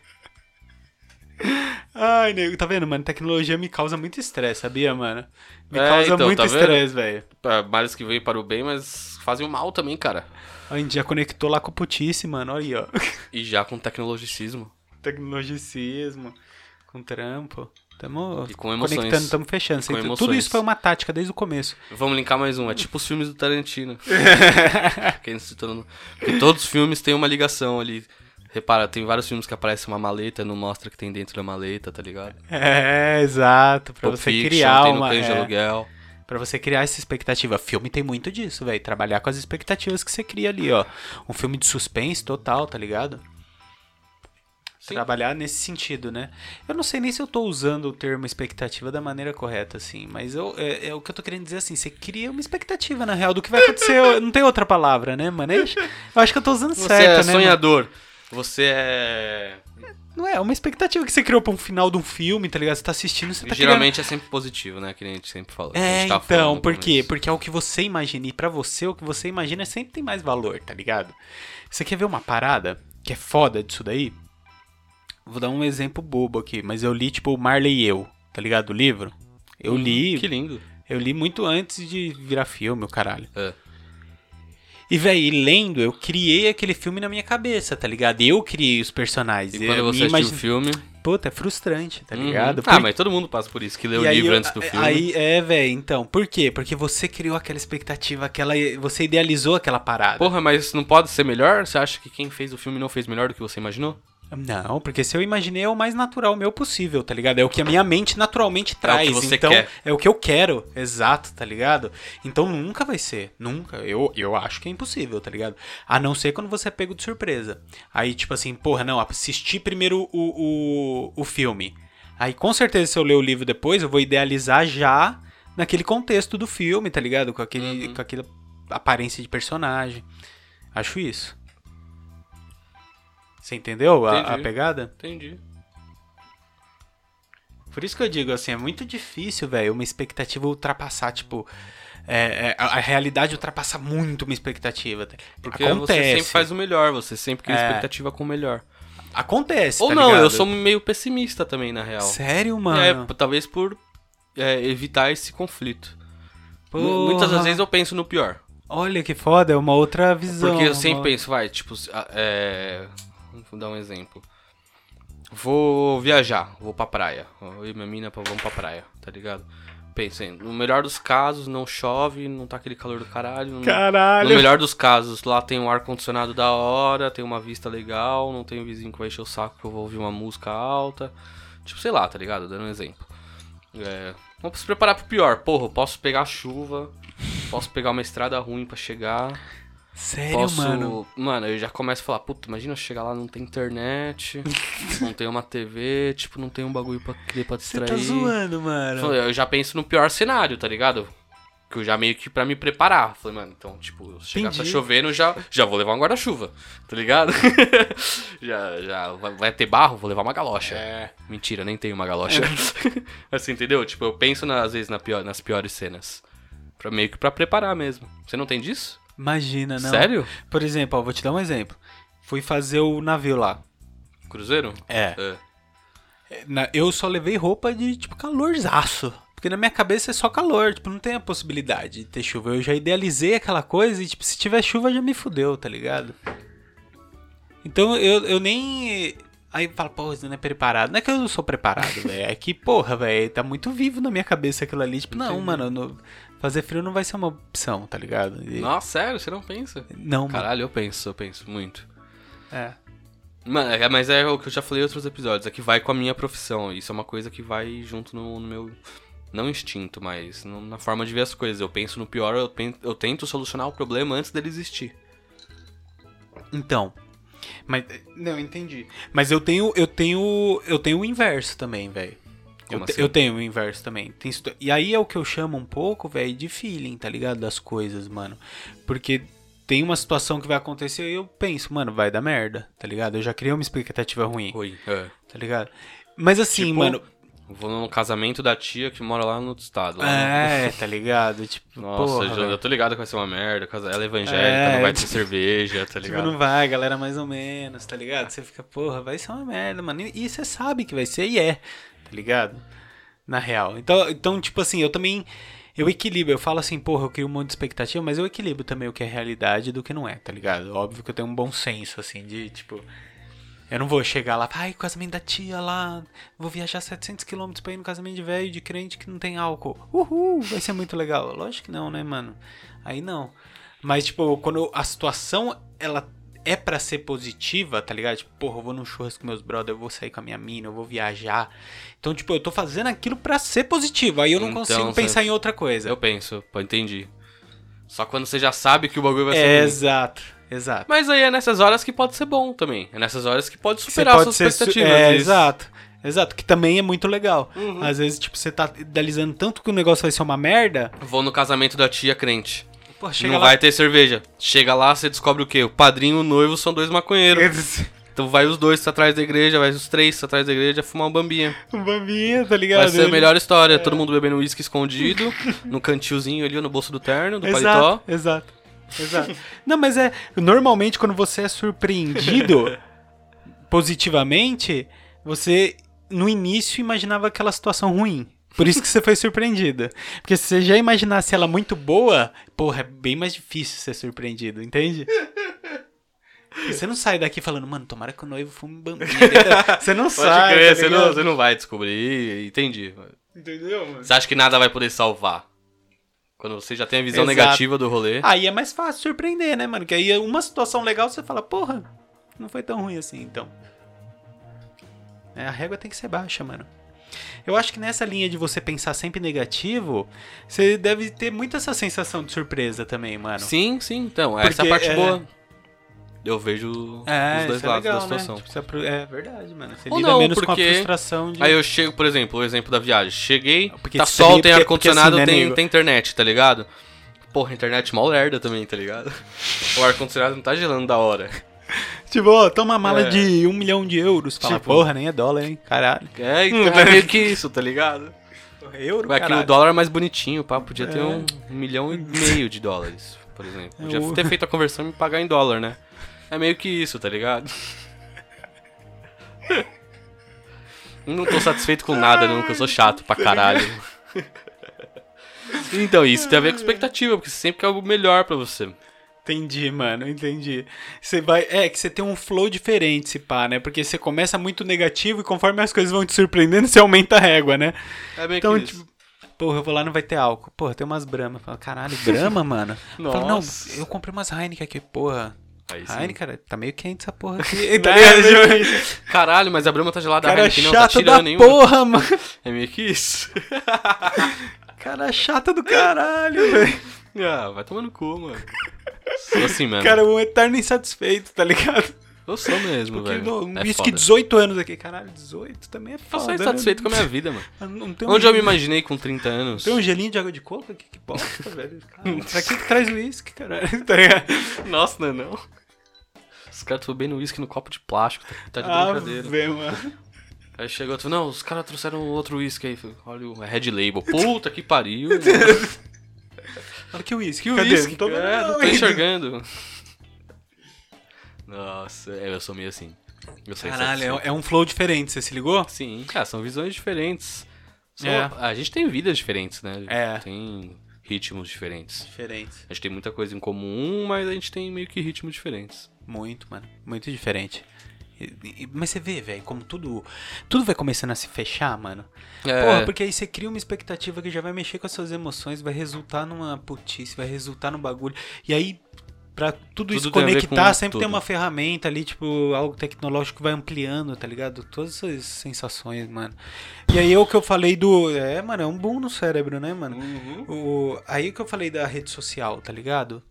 Ai, nego, tá vendo, mano? Tecnologia me causa muito estresse, sabia, mano? Me É, causa então, muito tá estresse, velho. Males que veio para o bem, mas fazem o mal também, cara. A gente já conectou lá com o putice, mano. Olha aí, ó. E já com tecnologicismo. Tecnologicismo, com trampo. E emoções. conectando, tamo fechando. Tudo isso foi uma tática desde o começo. Vamos linkar mais um. É tipo os filmes do Tarantino. Porque todos os filmes têm uma ligação ali. Repara, tem vários filmes que aparece uma maleta, não mostra que tem dentro da maleta, tá ligado? É, exato. Pra Pulp você Fiction, criar tem uma. De é, aluguel. Pra você criar essa expectativa. Filme tem muito disso, velho. Trabalhar com as expectativas que você cria ali, ó. Um filme de suspense total, tá ligado? Sim. Trabalhar nesse sentido, né? Eu não sei nem se eu tô usando o termo expectativa da maneira correta, assim, mas eu, é, é o que eu tô querendo dizer assim, você cria uma expectativa, na real, do que vai acontecer. não tem outra palavra, né, mano? Eu eu acho que eu tô usando Você certo, é né? mano? sonhador. Você é. Não é, é uma expectativa que você criou pra um final de um filme, tá ligado? Você tá assistindo, você tá criando... Geralmente é sempre positivo, né? Que a gente sempre fala. É, tá então, por quê? Porque é o que você imagina. E pra você, o que você imagina sempre tem mais valor, tá ligado? Você quer ver uma parada que é foda disso daí? Vou dar um exemplo bobo aqui, mas eu li, tipo, o Marley e Eu, tá ligado? O livro. Eu Hum, li. Que lindo. Eu li muito antes de virar filme, o caralho. É. E, véi, lendo, eu criei aquele filme na minha cabeça, tá ligado? Eu criei os personagens. E eu quando você me assistiu imagine- o filme. Puta, é frustrante, tá Uhum. ligado? Ah, Por- mas todo mundo passa por isso, que lê o E aí livro eu- antes do filme. Aí, é, velho, então, por quê? Porque você criou aquela expectativa, aquela. Você idealizou aquela parada. Porra, mas não pode ser melhor? Você acha que quem fez o filme não fez melhor do que você imaginou? Não, porque se eu imaginei é o mais natural meu possível, tá ligado? É o que a minha mente naturalmente traz. você então, quer. é o que eu quero, exato, tá ligado? Então nunca vai ser, nunca. Eu, eu acho que é impossível, tá ligado? A não ser quando você é pego de surpresa. Aí, tipo assim, porra, não, assisti primeiro o, o, o filme. Aí, com certeza, se eu ler o livro depois, eu vou idealizar já naquele contexto do filme, tá ligado? Com, aquele, Uhum. com aquela aparência de personagem. Acho isso. Você entendeu a, a pegada? Entendi. Por isso que eu digo assim, é muito difícil, velho, uma expectativa ultrapassar, tipo. é, é, a, realidade ultrapassa muito uma expectativa. tá? Porque Acontece. você sempre faz o melhor, você sempre cria É. expectativa com o melhor. Acontece. Ou tá não, ligado? eu sou meio pessimista também, na real. Sério, É, mano? p- talvez por é, evitar esse conflito. Porra. Mu- Muitas das vezes eu penso no pior. Olha que foda, é uma outra visão. Porque eu sempre penso, vai, tipo, é... Vou dar um exemplo. Vou viajar, vou pra praia. Eu e minha mina vamos pra praia, tá ligado? Pensem, no melhor dos casos, não chove, não tá aquele calor do caralho. No, Caralho. no melhor dos casos, lá tem um ar-condicionado da hora, tem uma vista legal, não tem um vizinho que vai encher o saco que eu vou ouvir uma música alta. Tipo, sei lá, tá ligado? Dando um exemplo. É, vamos se preparar pro pior. Porra, eu posso pegar chuva, posso pegar uma estrada ruim pra chegar. Sério, Posso. mano. Mano, eu já começo a falar, puta, imagina eu chegar lá, não tem internet, não tem uma TV, tipo, não tem um bagulho pra, pra Você distrair. tá zoando, mano. Eu já penso no pior cenário, tá ligado? Que eu já meio que pra me preparar. Falei, mano, então, tipo, se chegar tá Entendi. chovendo, já, já vou levar um guarda-chuva, tá ligado? já, já vai, ter barro, vou levar uma galocha. É. Mentira, nem tenho uma galocha. assim, entendeu? Tipo, eu penso na- às vezes na pior, nas piores cenas. Pra, meio que pra preparar mesmo. Você não tem disso? Imagina, não. Sério? Por exemplo, ó, vou te dar um exemplo. Fui fazer o navio lá. Cruzeiro? É. É. Na- eu só levei roupa de, tipo, calorzaço. Porque na minha cabeça é só calor, tipo, não tem a possibilidade de ter chuva. Eu já idealizei aquela coisa e, tipo, se tiver chuva já me fudeu, tá ligado? Então eu, eu nem. Aí fala, pô, você não é preparado. Não é que eu não sou preparado, velho. É que, porra, velho, tá muito vivo na minha cabeça aquilo ali. Tipo, não, Entendi. mano, no- fazer frio não vai ser uma opção, tá ligado? E- Nossa, sério? Você não pensa? não, mano. Caralho, eu penso, eu penso muito. É. Mano, é- mas é o que eu já falei em outros episódios, é que vai com a minha profissão. Isso é uma coisa que vai junto no, no meu. Não instinto, mas no- na forma de ver as coisas. Eu penso no pior, eu, pen- eu tento solucionar o problema antes dele existir. Então. Mas. Não, entendi. Mas eu tenho. Eu tenho. Eu tenho o inverso também, velho. Eu, te- assim? eu tenho o inverso também. Tem E aí é o que eu chamo um pouco, velho, de feeling, tá ligado? Das coisas, mano. Porque tem uma situação que vai acontecer e eu penso, mano, vai dar merda, tá ligado? Eu já criei uma expectativa ruim, Oi. É. tá ligado? Mas assim, Tipo, mano. Vou no casamento da tia que mora lá no outro estado. lá no- É, tá ligado? Tipo, Nossa, porra, eu, já- velho. eu tô ligado que vai ser uma merda. Ela é evangélica, É, não vai ter tipo- cerveja, tá Tipo, ligado? não vai, galera, mais ou menos, tá ligado? Você fica, porra, vai ser uma merda, mano. E e você sabe que vai ser, e é, tá ligado? Na real. Então, então, tipo assim, eu também. Eu equilibro, eu falo assim, porra, eu crio um monte de expectativa, mas eu equilibro também o que é realidade do que não é, tá ligado? Óbvio que eu tenho um bom senso, assim, de, tipo. Eu não vou chegar lá, ai, casamento da tia lá, vou viajar 700km pra ir no casamento de velho de crente que não tem álcool. Uhul, vai ser muito legal. Lógico que não, né, mano? Aí não. Mas, tipo, quando a situação, ela é pra ser positiva, tá ligado? Tipo, porra, eu vou num churrasco com meus brothers, eu vou sair com a minha mina, eu vou viajar. Então, tipo, eu tô fazendo aquilo pra ser positivo. Aí eu não Então, consigo pensar em outra coisa. Eu penso, pô, entendi. Só quando você já sabe que o bagulho vai ser É, exato, exato. Mas aí é nessas horas que pode ser bom também. É nessas horas que pode superar pode suas ser su- expectativas. É, isso. exato. Exato, que também é muito legal. Uhum. Às vezes, tipo, você tá idealizando tanto que o negócio vai ser uma merda. Vou no casamento da tia crente. Pô, não lá. vai ter cerveja. Chega lá, você descobre o quê? O padrinho e o noivo são dois maconheiros. Então vai os dois atrás da igreja, vai os três atrás da igreja fumar um bambinha. Um bambinha, tá ligado? Vai ser a melhor história. Todo mundo bebendo uísque escondido, no cantilzinho ali, no bolso do terno, do paletó. Exato, exato. Exato. Não, mas é. Normalmente, quando você é surpreendido positivamente, você no início imaginava aquela situação ruim. Por isso que você foi surpreendido. Porque se você já imaginasse ela muito boa, porra, é bem mais difícil ser surpreendido, entende? E você não sai daqui falando, mano, tomara que o noivo fume bambinha. Você não Pode sai. crer, tá você, não, você não vai descobrir. Entendi. Entendeu, mano? Você acha que nada vai poder salvar? Quando você já tem a visão Exato. negativa do rolê. Aí é mais fácil surpreender, né, mano? Que aí uma situação legal você fala, porra, não foi tão ruim assim, então. É, a régua tem que ser baixa, mano. Eu acho que nessa linha de você pensar sempre negativo, você deve ter muito essa sensação de surpresa também, mano. Sim, sim. Então, essa é a Porque, parte é- boa. Eu vejo É, os dois é lados legal, da situação. Né? Tipo, é verdade, mano. Você Ou lida não, menos com a porque- frustração de. Aí eu chego, por exemplo, o exemplo da viagem. Cheguei, Porque tá sol, tem porque- ar-condicionado, porque assim, né, tem, tem internet, tá ligado? Porra, internet mal lerda também, tá ligado? O ar-condicionado não tá gelando da hora. Tipo, ó, toma uma mala É. de um milhão de euros. Fala, Tipo- porra, nem é dólar, hein? Caralho. É, então é meio que isso, tá ligado? Euro, Vai que o caralho. dólar é mais bonitinho, pá, podia ter É. um, um milhão e meio de dólares, por exemplo. É, Podia ter feito a conversão e me pagar em dólar, né? É meio que isso, tá ligado? Não tô satisfeito com nada, não, que eu sou chato pra caralho. Então, isso tem a ver com expectativa, porque você sempre quer algo melhor pra você. Entendi, mano, entendi. Você vai. É que você tem um flow diferente, se pá, né? Porque você começa muito negativo e conforme as coisas vão te surpreendendo, você aumenta a régua, né? É meio Então, que isso. tipo, porra, eu vou lá não vai ter álcool. Porra, tem umas Brahma. Fala, caralho, Brahma, mano? Eu falo, não, Nossa. eu comprei umas Heineken aqui, porra. Aí sim. Heineken, cara, tá meio quente essa porra aqui. tá É, Caralho, mas a Brahma tá gelada, a Cara Heineken não tá tirando nenhuma. porra, mano. É meio que isso. Cara chato do caralho, velho. ah, vai tomar no cu, mano. Sou assim, mano. Cara, um eterno insatisfeito, tá ligado? Eu sou mesmo, Porque velho. um é whisky foda. 18 anos aqui. Caralho, 18 também é Eu foda. sou né? insatisfeito com a minha vida, mano. Não um Onde eu me imaginei com 30 anos? Tem um gelinho de água de coco aqui? Que bosta, velho. Cara, pra que, que traz uísque, caralho? Tá? Nossa, não é não. Os caras bebendo uísque no copo de plástico, tá, tá de Ah, brincadeira. vê, mano. Aí chegou outro, não, os caras trouxeram outro uísque aí. Olha o Red Label. Puta que pariu. Olha que uísque. Que Cadê? uísque? Não tô vendo, é, não tô enxergando. Nossa, é, eu sou meio assim. Eu sou Caralho, é, é um flow diferente, você se ligou? Sim, cara, são visões diferentes. São- É. A gente tem vidas diferentes, né? É. Tem ritmos diferentes. Diferente. A gente tem muita coisa em comum, mas a gente tem meio que ritmos diferentes. Muito, mano. Muito diferente. Mas você vê, velho, como tudo. Tudo vai começando a se fechar, mano. É. Porra, porque aí você cria uma expectativa que já vai mexer com as suas emoções, vai resultar numa putice, vai resultar num bagulho. E aí, pra tudo, Tudo isso tem conectar, sempre tem tudo. uma ferramenta ali, tipo, algo tecnológico que vai ampliando, tá ligado? Todas essas sensações, mano. E aí é o que eu falei do. É, mano, é um boom no cérebro, né, mano? Uhum. O, aí que eu falei da rede social, tá ligado?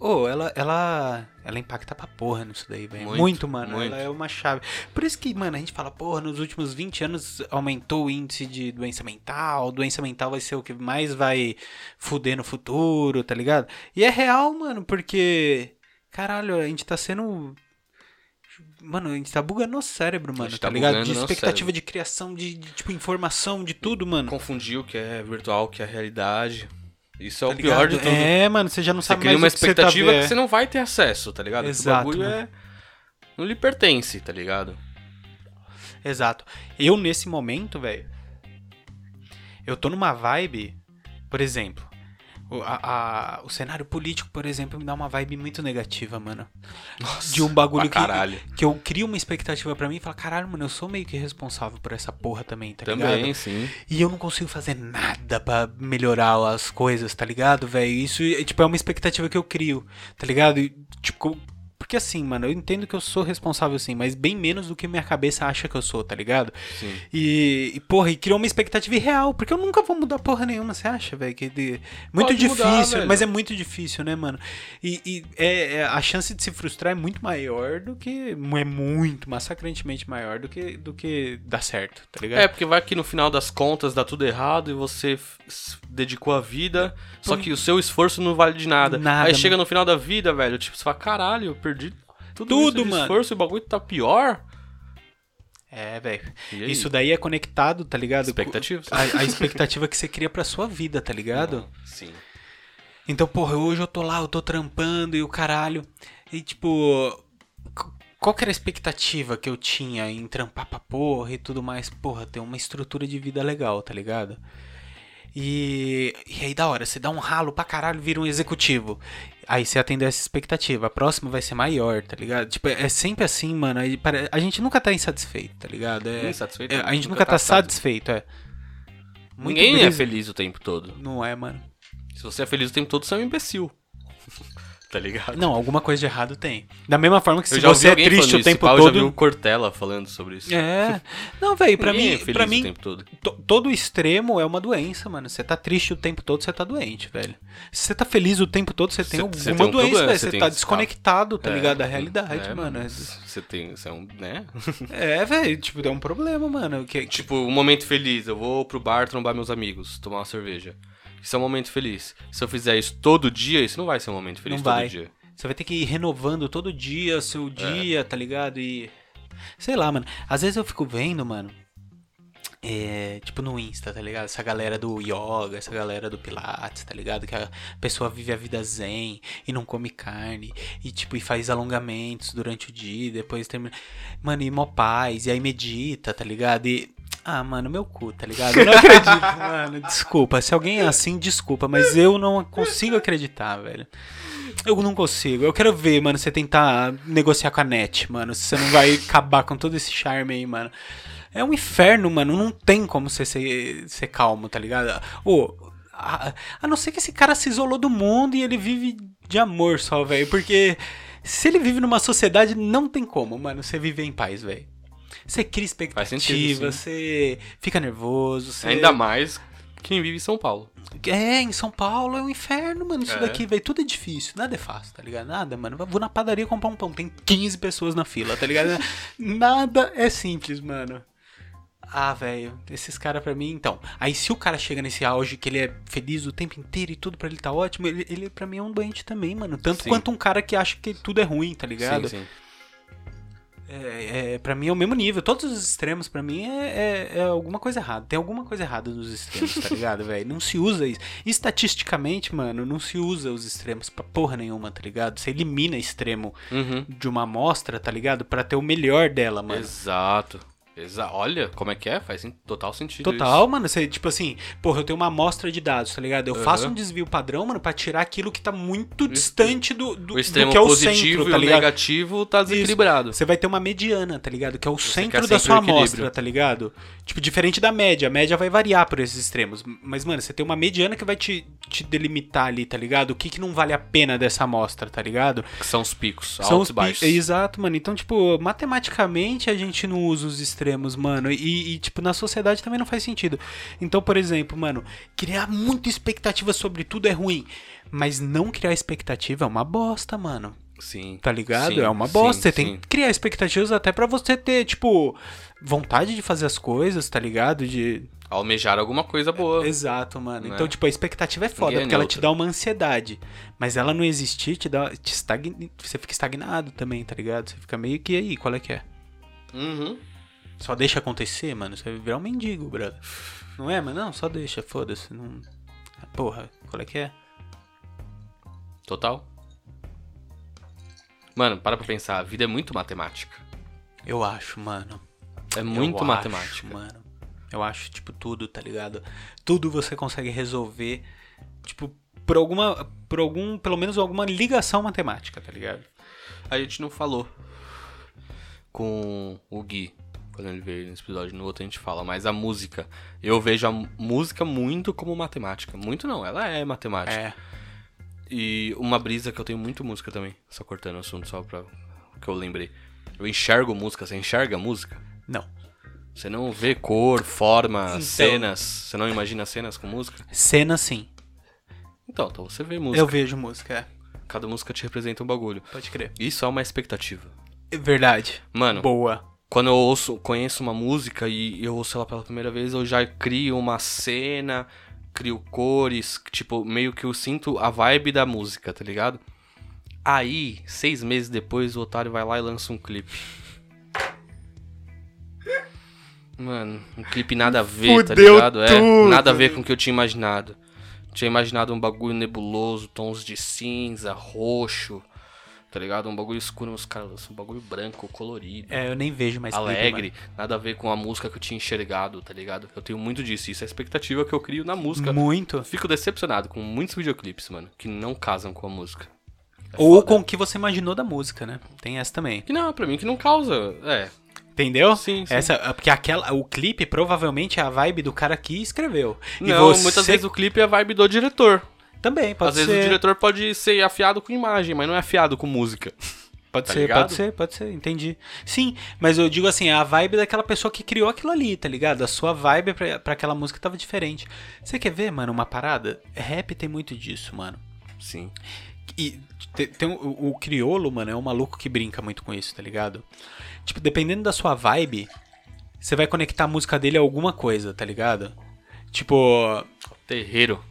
Ô, ela, ela, ela impacta pra porra nisso daí, velho. Muito, Muito, mano. muito. Ela é uma chave. Por isso que, mano, a gente fala, porra, nos últimos 20 anos aumentou o índice de doença mental. Doença mental vai ser o que mais vai fuder no futuro, tá ligado? E é real, mano, porque, caralho, a gente tá sendo Mano, a gente tá bugando nosso cérebro, mano, gente tá, tá ligado? De expectativa de criação, de, de, tipo, informação, de tudo, mano. Confundir o que é virtual, o que é realidade. Isso é Tá o pior de ligado? tudo. É, mano, você já não Você sabe cria mais uma o que você tá expectativa vendo. que você não vai ter acesso, tá ligado? Exato, o bagulho mano. é. Não lhe pertence, tá ligado? Exato. Eu, nesse momento, velho, eu tô numa vibe, por exemplo, o, a- a- o cenário político, por exemplo, me dá uma vibe muito negativa, mano. Nossa, De um bagulho que, caralho. que eu crio uma expectativa pra mim e falo, caralho, mano, eu sou meio que responsável por essa porra também, tá ligado? Também, sim. E eu não consigo fazer nada pra melhorar as coisas, tá ligado, velho? Isso, é, tipo, é uma expectativa que eu crio, tá ligado? E, tipo, porque assim, mano, eu entendo que eu sou responsável sim, mas bem menos do que minha cabeça acha que eu sou, tá ligado? Sim. E, e, porra, e criou uma expectativa irreal, porque eu nunca vou mudar porra nenhuma, você acha, velho? Que de- Muito Pode difícil, mudar, mas é muito difícil, né, mano? E, e é, é- a chance de se frustrar é muito maior do que. É muito, massacrantemente maior do que, do que dar certo, tá ligado? É, porque vai que no final das contas dá tudo errado e você dedicou a vida, só que o seu esforço não vale de nada. Nada, Aí mano. chega no final da vida, velho, tipo, você fala, caralho, eu perdi tudo, Tudo, mano. esforço e o bagulho tá pior. É, velho. Isso daí é conectado, tá ligado? Expectativas. A, a expectativa que você cria pra sua vida, tá ligado? Sim. Então, porra, hoje eu tô lá, eu tô trampando e o caralho. E tipo. Qual que era a expectativa que eu tinha em trampar pra porra e tudo mais? Porra, ter uma estrutura de vida legal, tá ligado? E, e aí, da hora, você dá um ralo pra caralho, vira um executivo. Aí você atendeu essa expectativa. A próxima vai ser maior, tá ligado? Tipo, é sempre assim, mano. A gente nunca tá insatisfeito, tá ligado? É, Insatisfeito, é, a gente nunca nunca tá tá satisfeito. é. Muito Ninguém é feliz o tempo todo. Não é, mano. Se você é feliz o tempo todo, você é um imbecil. tá ligado? Não, alguma coisa de errado tem. Da mesma forma que se você é triste o isso, tempo pá, Eu já vi o todo. Cortella falando sobre isso. É. Não, velho, pra Ninguém mim, é feliz pra o mim tempo todo. to- todo extremo é uma doença, mano. Você tá triste o tempo todo, você tá doente, velho. Se você tá feliz o tempo todo, você tem alguma tem um doença, velho. você tá desconectado, tá É, ligado? Da realidade, é, mano. Você tem. Você é um. Né? É, velho, tipo, é um problema, mano. Que, tipo, um momento feliz. Eu vou pro bar trombar meus amigos, tomar uma cerveja. Isso é um momento feliz. Se eu fizer isso todo dia, isso não vai ser um momento feliz Não todo vai. dia. você vai ter que ir renovando todo dia É. seu dia, tá ligado? E. Sei lá, mano. Às vezes eu fico vendo, mano. É, tipo no Insta, tá ligado? Essa galera do yoga, essa galera do Pilates, tá ligado? Que a pessoa vive a vida zen e não come carne e tipo e faz alongamentos durante o dia, e depois termina. Mano, e mó paz, e aí medita, tá ligado? E. Ah, mano, meu cu, tá ligado? Eu não acredito, mano. Desculpa. Se alguém é assim, desculpa, mas eu não consigo acreditar, velho. Eu não consigo. Eu quero ver, mano, você tentar negociar com a net, mano. Se você não vai acabar com todo esse charme aí, mano. É um inferno, mano. Não tem como você ser, ser calmo, tá ligado? Ô, a, a não ser que esse cara se isolou do mundo e ele vive de amor só, velho. Porque se ele vive numa sociedade, não tem como, mano, você viver em paz, velho. Você cria sentido, expectativa, sim. você fica nervoso. Você... Ainda mais quem vive em São Paulo. É, em São Paulo é um inferno, mano. Isso É. daqui, velho. Tudo é difícil. Nada é fácil, tá ligado? Nada, mano. Vou na padaria comprar um pão. Tem 15 pessoas na fila, tá ligado? Nada é simples, mano. Ah, velho. Esses caras pra mim, então. Aí se o cara chega nesse auge que ele é feliz o tempo inteiro e tudo pra ele tá ótimo, ele, ele pra mim é um doente também, mano. Tanto Sim. quanto um cara que acha que tudo é ruim, tá ligado? Sim, sim. É, é, pra mim é o mesmo nível. Todos os extremos, pra mim, é, é, é alguma coisa errada. Tem alguma coisa errada nos extremos, tá ligado, velho? Não se usa isso. Estatisticamente, mano, não se usa os extremos pra porra nenhuma, tá ligado? Você elimina extremo Uhum. de uma amostra, tá ligado? Pra ter o melhor dela, mano. Exato. Exa Olha, como é que é? Faz total sentido Total, mano. Você, tipo assim, porra, eu tenho uma amostra de dados, tá ligado? Eu Aham. faço um desvio padrão, mano, pra tirar aquilo que tá muito distante do, do, O extremo do que é o positivo centro, e tá o ligado? negativo tá desequilibrado. Você vai ter uma mediana, tá ligado? Que é o centro quer da sua o amostra, tá ligado? Tipo, diferente da média. A média vai variar por esses extremos. Mas, mano, você tem uma mediana que vai te, te delimitar ali, tá ligado? O que, que não vale a pena dessa amostra, tá ligado? Que são os picos, São altos os e baixos. Exato, mano. Então, tipo, matematicamente a gente não usa os extremos, mano. E, e, tipo, na sociedade também não faz sentido. Então, por exemplo, mano, criar muita expectativa sobre tudo é ruim. Mas não criar expectativa é uma bosta, mano. Sim. Tá ligado? Sim, é uma sim, bosta. Você sim. tem que criar expectativas até pra você ter, tipo, vontade de fazer as coisas, tá ligado? De. Almejar alguma coisa boa. Exato, mano. Né? Então, tipo, a expectativa é foda, Ninguém é porque ela te dá uma ansiedade. Mas ela não existir, te dá. Te estagna, você fica estagnado também, tá ligado? Você fica meio que aí, qual é que é? Uhum. Só deixa acontecer, mano. Você vai virar um mendigo, brother. Não é, mano? Não, só deixa, foda-se. Não... Porra, qual é que é? Total. Mano, para pra pensar, a vida é muito matemática. Eu acho, mano. É muito Eu matemática. Acho, mano. Eu acho, tipo, tudo, tá ligado? Tudo você consegue resolver, tipo, por alguma. Por algum. Pelo menos alguma ligação matemática, tá ligado? A gente não falou com o Gui, quando ele veio nesse episódio, no outro a gente fala, mas a música. Eu vejo a música muito como matemática. Muito não, ela é matemática. É. E uma brisa que eu tenho muito música também, só cortando o assunto, só pra que eu lembrei. Eu enxergo música, você enxerga música? Não. Você não vê cor, forma, Então. cenas, você não imagina cenas com música? Cena sim. Então, então você vê música. Eu vejo música, é. Cada música te representa um bagulho. Pode crer. Isso é uma expectativa. É Verdade. Mano, Boa. Quando eu ouço, conheço uma música e eu ouço ela pela primeira vez, eu já crio uma cena, crio cores, tipo, meio que eu sinto a vibe da música, tá ligado? Aí, seis meses depois, o otário vai lá e lança um clipe. Mano, um clipe nada a ver, tá Fudeu ligado? É, tudo. nada a ver com o que eu tinha imaginado. Tinha imaginado um bagulho nebuloso, tons de cinza, roxo, tá ligado? Um bagulho escuro, os caras lançam um bagulho branco, colorido É, eu nem vejo mais clipe, alegre, nada a ver com a música que eu tinha enxergado, tá ligado? Eu tenho muito disso, isso é a expectativa que eu crio na música. Muito. Fico decepcionado com muitos videoclipes, mano, que não casam com a música. É Ou foda. com o que você imaginou da música, né? Tem essa também. Que não, pra mim que não causa. É. Entendeu? Sim, sim. Essa, porque aquela, o clipe provavelmente é a vibe do cara que escreveu. Não, você muitas vezes o clipe é a vibe do diretor. Também pode Às ser. vezes o diretor pode ser afiado com imagem, mas não é afiado com música. Pode tá ser, ligado? pode ser, pode ser, entendi. Sim, mas eu digo assim, é a vibe daquela pessoa que criou aquilo ali, tá ligado? A sua vibe pra, pra aquela música tava diferente. Você quer ver, mano, uma parada? Rap tem muito disso, mano. Sim. E te- tem, um- o, o criolo, mano, é um maluco que brinca muito com isso, tá ligado? Tipo, dependendo da sua vibe, você vai conectar a música dele a alguma coisa, tá ligado? Tipo, Terreiro.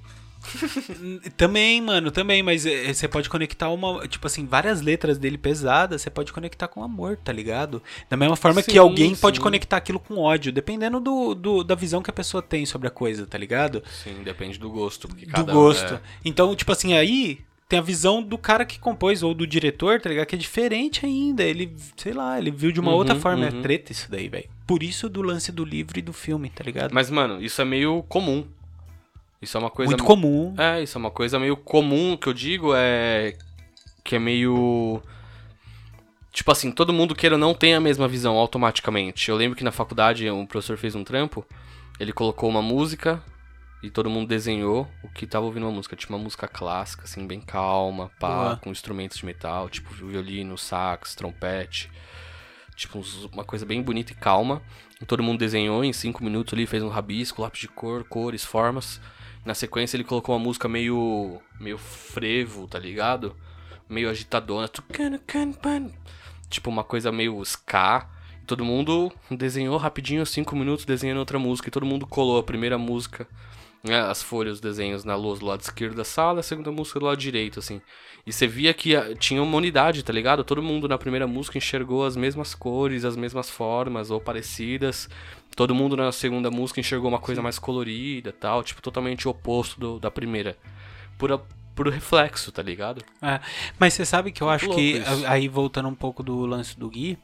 Também, mano, também, mas é, você pode conectar uma, tipo assim, várias letras dele pesadas, você pode conectar com amor, tá ligado? Da mesma forma que Sim, alguém pode sim. conectar aquilo com ódio, dependendo do, do- da visão que a pessoa tem sobre a coisa, tá ligado? Sim, depende do gosto. Porque do cada um gosto. é- Então, tipo assim, aí tem a visão do cara que compôs ou do diretor, tá ligado? Que é diferente ainda. Ele, sei lá, ele viu de uma Uhum, outra forma. É uhum. treta isso daí, velho. Por isso do lance do livro e do filme, tá ligado? Mas, mano, isso é meio comum. Isso é uma coisa. Muito comum. É, isso é uma coisa meio comum que eu digo, é. Que é meio. Tipo assim, todo mundo queira não tem a mesma visão automaticamente. Eu lembro que na faculdade um professor fez um trampo, ele colocou uma música e todo mundo desenhou o que tava ouvindo uma música. Tipo uma música clássica, assim, bem calma, pá, Boa. com instrumentos de metal, tipo violino, sax, trompete. Tipo, uma coisa bem bonita e calma. E todo mundo desenhou em cinco minutos ali, fez um rabisco, lápis de cor, cores, formas. Na sequência ele colocou uma música meio. meio frevo, tá ligado? Meio agitadona. Tipo uma coisa meio ska. Todo mundo desenhou rapidinho, cinco minutos, desenhando outra música. E todo mundo colou a primeira música, né, as folhas, os desenhos na luz do lado esquerdo da sala, a segunda música do lado direito, assim. E você via que ah, tinha uma unidade, tá ligado? Todo mundo na primeira música enxergou as mesmas cores, as mesmas formas, ou parecidas. Todo mundo na segunda música enxergou uma coisa mais colorida tal, tipo, totalmente oposto do- da primeira. Por, a- por reflexo, tá ligado? É, mas você sabe que eu acho que, isso. aí voltando um pouco do lance do Gui,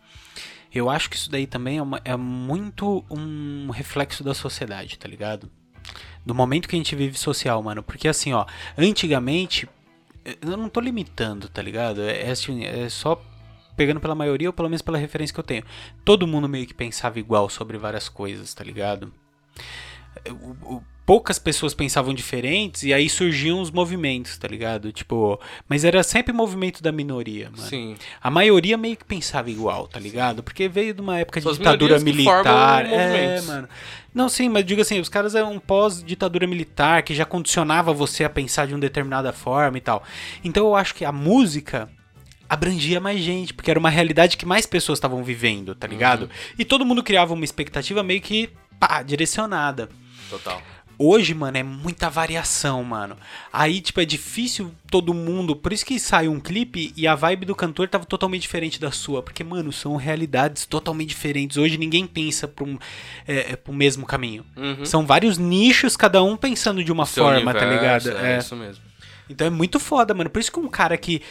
eu acho que isso daí também é, uma- é muito um reflexo da sociedade, tá ligado? Do momento que a gente vive social, mano. Porque assim, ó, antigamente, eu não tô limitando, tá ligado? É, é assim, é só pegando pela maioria ou pelo menos pela referência que eu tenho. Todo mundo meio que pensava igual sobre várias coisas, tá ligado? o- o- poucas pessoas pensavam diferentes e aí surgiam os movimentos, tá ligado? Tipo, mas era sempre movimento da minoria, mano. Sim. A maioria meio que pensava igual, tá ligado? Porque veio de uma época de as ditadura militar. É, mano. Não, sim, mas digo assim, os caras eram um pós-ditadura militar que já condicionava você a pensar de uma determinada forma e tal. Então eu acho que a música abrangia mais gente, porque era uma realidade que mais pessoas estavam vivendo, tá ligado? Uhum. E todo mundo criava uma expectativa meio que, pá, direcionada. Total. Hoje, mano, é muita variação, mano. Aí, tipo, é difícil todo mundo. Por isso que sai um clipe e a vibe do cantor tava totalmente diferente da sua. Porque, mano, são realidades totalmente diferentes. Hoje ninguém pensa pro, um, é, é, pro mesmo caminho. Uhum. São vários nichos, cada um pensando de uma Seu forma, tá universo, ligado? É, É. isso mesmo. Então é muito foda, mano. Por isso que um cara que,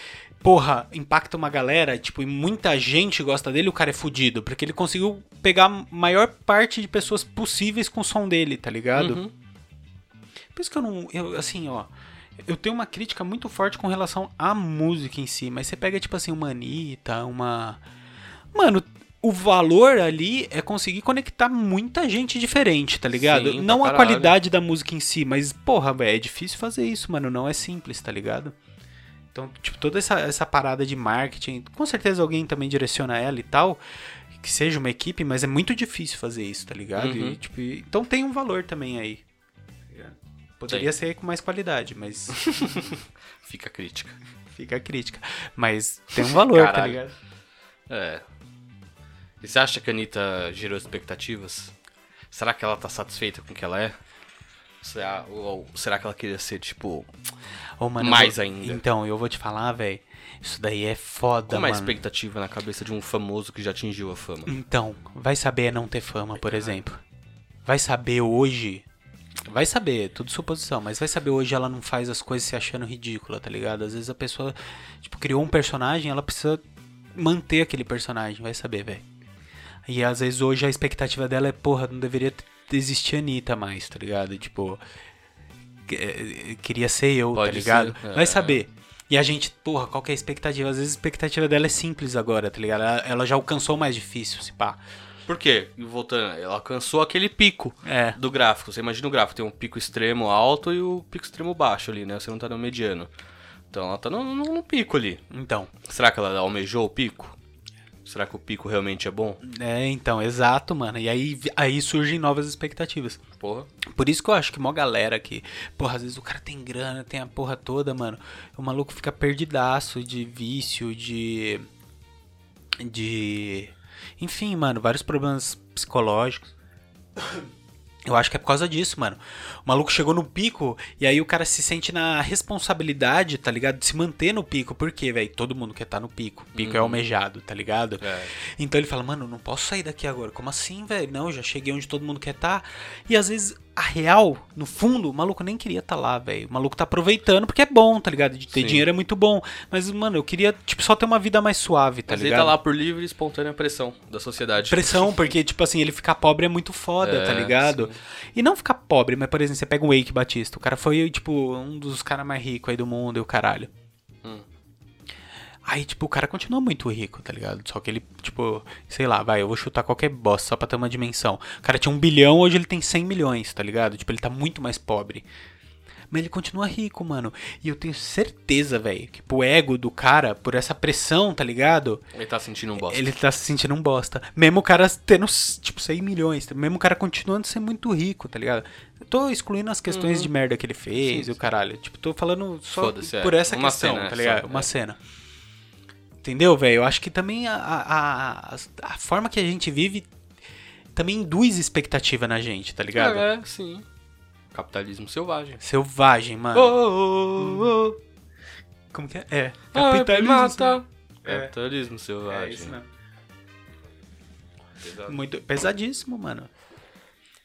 porra, impacta uma galera, tipo, e muita gente gosta dele, o cara é fudido. Porque ele conseguiu pegar a maior parte de pessoas possíveis com o som dele, tá ligado? Uhum. Por isso que eu não. Eu, assim, ó. Eu tenho uma crítica muito forte com relação à música em si. Mas você pega, tipo assim, uma Anitta, uma. Mano, o valor ali é conseguir conectar muita gente diferente, tá ligado? Sim, não a caralho. qualidade da música em si, mas, porra, velho, é difícil fazer isso, mano. Não é simples, tá ligado? Então, tipo, toda essa, essa parada de marketing, com certeza alguém também direciona ela e tal, que seja uma equipe, mas é muito difícil fazer isso, tá ligado? Uhum. E, tipo, e- então tem um valor também aí. Poderia ser com mais qualidade, mas Fica a crítica. fica a crítica. Mas tem um valor, tá Caralho. ligado? É. E você acha que a Anitta gerou expectativas? Será que ela tá satisfeita com o que ela é? Será, ou, será que ela queria ser, tipo, Ô, mano, Mais vou- ainda. Então, eu vou te falar, velho. Isso daí é foda, como é a mano. expectativa na cabeça de um famoso que já atingiu a fama? Então, vai saber não ter fama, por exemplo. Vai saber hoje. Vai saber, tudo suposição, mas vai saber hoje ela não faz as coisas se achando ridícula, tá ligado? Às vezes a pessoa, tipo, criou um personagem, ela precisa manter aquele personagem, vai saber, velho. E às vezes hoje a expectativa dela é, porra, não deveria existir Anitta mais, tá ligado? Tipo, eh, queria ser eu, Pode tá ligado? ser, é. Vai saber. E a gente, porra, qual que é a expectativa? Às vezes a expectativa dela é simples agora, tá ligado? Ela, ela já alcançou o mais difícil, se pá. Por quê? E Voltando, ela alcançou aquele pico É. do gráfico. Você imagina o gráfico, tem um pico extremo alto e o pico extremo baixo ali, né? Você não tá no mediano. Então ela tá no, no- no pico ali. Então, Será que ela almejou o pico? Será que o pico realmente é bom? é, então, exato, mano. E aí, aí surgem novas expectativas. Porra. Por isso que eu acho que mó galera que, porra, às vezes o cara tem grana, tem a porra toda, mano. O maluco fica perdidaço de vício, de. de. Enfim, mano, vários problemas psicológicos. Eu acho que é por causa disso, mano. O maluco chegou no pico e aí o cara se sente na responsabilidade, tá ligado? De se manter no pico. Por quê, velho? Todo mundo quer estar no pico. Pico é almejado, tá ligado? É. Então ele fala, mano, não posso sair daqui agora. Como assim, velho? Não, já cheguei onde todo mundo quer estar. E às vezes, a real, no fundo, o maluco nem queria estar lá, velho. O maluco tá aproveitando porque é bom, tá ligado? De ter Sim. dinheiro é muito bom. Mas, mano, eu queria, tipo, só ter uma vida mais suave, tá Mas ele ligado? tá lá por livre e espontânea pressão da sociedade. Pressão, porque, tipo assim, ele ficar pobre é muito foda, É, tá ligado? E não ficar pobre, mas, por exemplo, você pega o Wake Batista. O cara foi, tipo, um dos caras mais ricos aí do mundo e o caralho. Hum. Aí, tipo, o cara continua muito rico, tá ligado? Só que ele, tipo, sei lá, vai, eu vou chutar qualquer bosta só pra ter uma dimensão. O cara tinha um bilhão, hoje ele tem 100 milhões, tá ligado? Tipo, ele tá muito mais pobre. Mas ele continua rico, mano. E eu tenho certeza, velho, que pro ego do cara, por essa pressão, tá ligado? Ele tá sentindo um bosta. Ele tá se sentindo um bosta. Mesmo o cara tendo, tipo, 100 milhões. Mesmo o cara continuando a ser muito rico, tá ligado? Eu tô excluindo as questões de merda que ele fez Uhum. Sim, e o caralho. Tipo, tô falando só é. por essa Uma questão, cena, tá é, ligado? só, Uma é. cena. Entendeu, velho? Eu acho que também a, a, a, forma que a gente vive também induz expectativa na gente, tá ligado? É, sim. Capitalismo selvagem. Selvagem, mano. Oh, oh, oh. Como que é? É. Ai, Capitalismo. mata. É. Capitalismo É selvagem. isso mesmo. Pesado. Muito pesadíssimo, mano.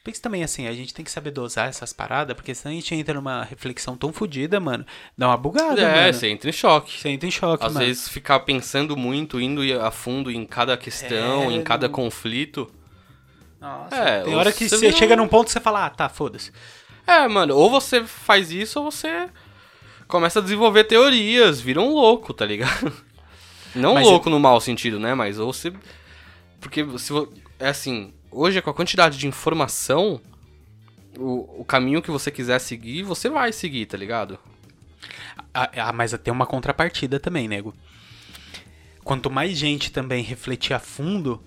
Por isso também, assim, a gente tem que saber dosar essas paradas, porque senão a gente entra numa reflexão tão fodida, mano. Dá uma bugada, É, mano. você entra em choque. Você entra em choque, Às mano. vezes ficar pensando muito, indo a fundo em cada questão, É, em cada não- conflito. Nossa, É, tem hora que você chega um- num ponto que você fala, ah, tá, foda-se. É, mano, ou você faz isso ou você começa a desenvolver teorias, vira um louco, tá ligado? Não Mas louco no mau sentido, né? Mas ou você. Porque se é assim, hoje com a quantidade de informação, o, o caminho que você quiser seguir, você vai seguir, tá ligado? Ah, ah, mas tem uma contrapartida também, nego. Quanto mais gente também refletir a fundo,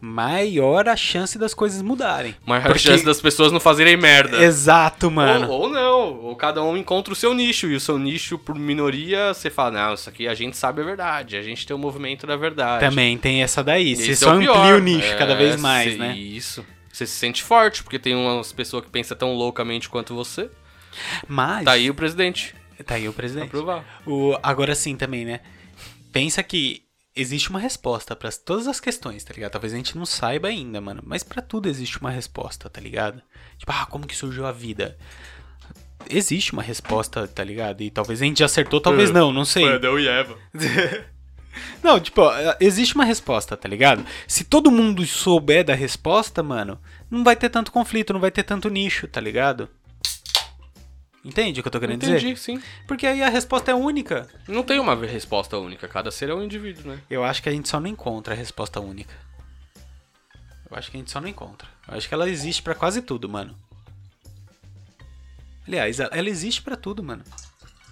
maior a chance das coisas mudarem. Maior Porque- chance das pessoas não fazerem merda. Exato, mano. Ou, ou não, ou cada um encontra o seu nicho, e o seu nicho, por minoria, você fala, não, isso aqui a gente sabe a verdade, a gente tem o movimento da verdade. Também tem essa daí. Você Esse só é o pior. amplia o nicho cada É, vez mais, sim, né? Isso. Você se sente forte, porque tem umas pessoas que pensam tão loucamente quanto você. Mas. Tá aí o presidente. Tá aí o presidente. provar. O, agora sim também, né? Pensa que existe uma resposta pra todas as questões, tá ligado? Talvez a gente não saiba ainda, mano. Mas pra tudo existe uma resposta, tá ligado? Tipo, ah, como que surgiu a vida? Existe uma resposta, tá ligado? E talvez a gente acertou, talvez É. não, não sei. Adão e Eva. Não, tipo, ó, existe uma resposta, tá ligado? Se todo mundo souber da resposta, mano, não vai ter tanto conflito, não vai ter tanto nicho, tá ligado? Entende o que eu tô querendo Entendi, dizer? sim. Porque aí a resposta é única. Não tem uma resposta única. Cada ser é um indivíduo, né? Eu acho que a gente só não encontra a resposta única. Eu acho que a gente só não encontra. Eu acho que ela existe pra quase tudo, mano. Aliás, ela existe pra tudo, mano.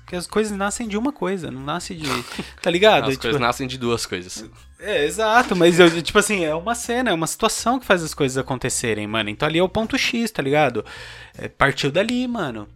Porque as coisas nascem de uma coisa, não nasce de. Tá ligado? As Tipo, coisas nascem de duas coisas. É, exato, mas eu, tipo assim, é uma cena, é uma situação que faz as coisas acontecerem, mano. Então ali é o ponto X, tá ligado? É, partiu dali, mano.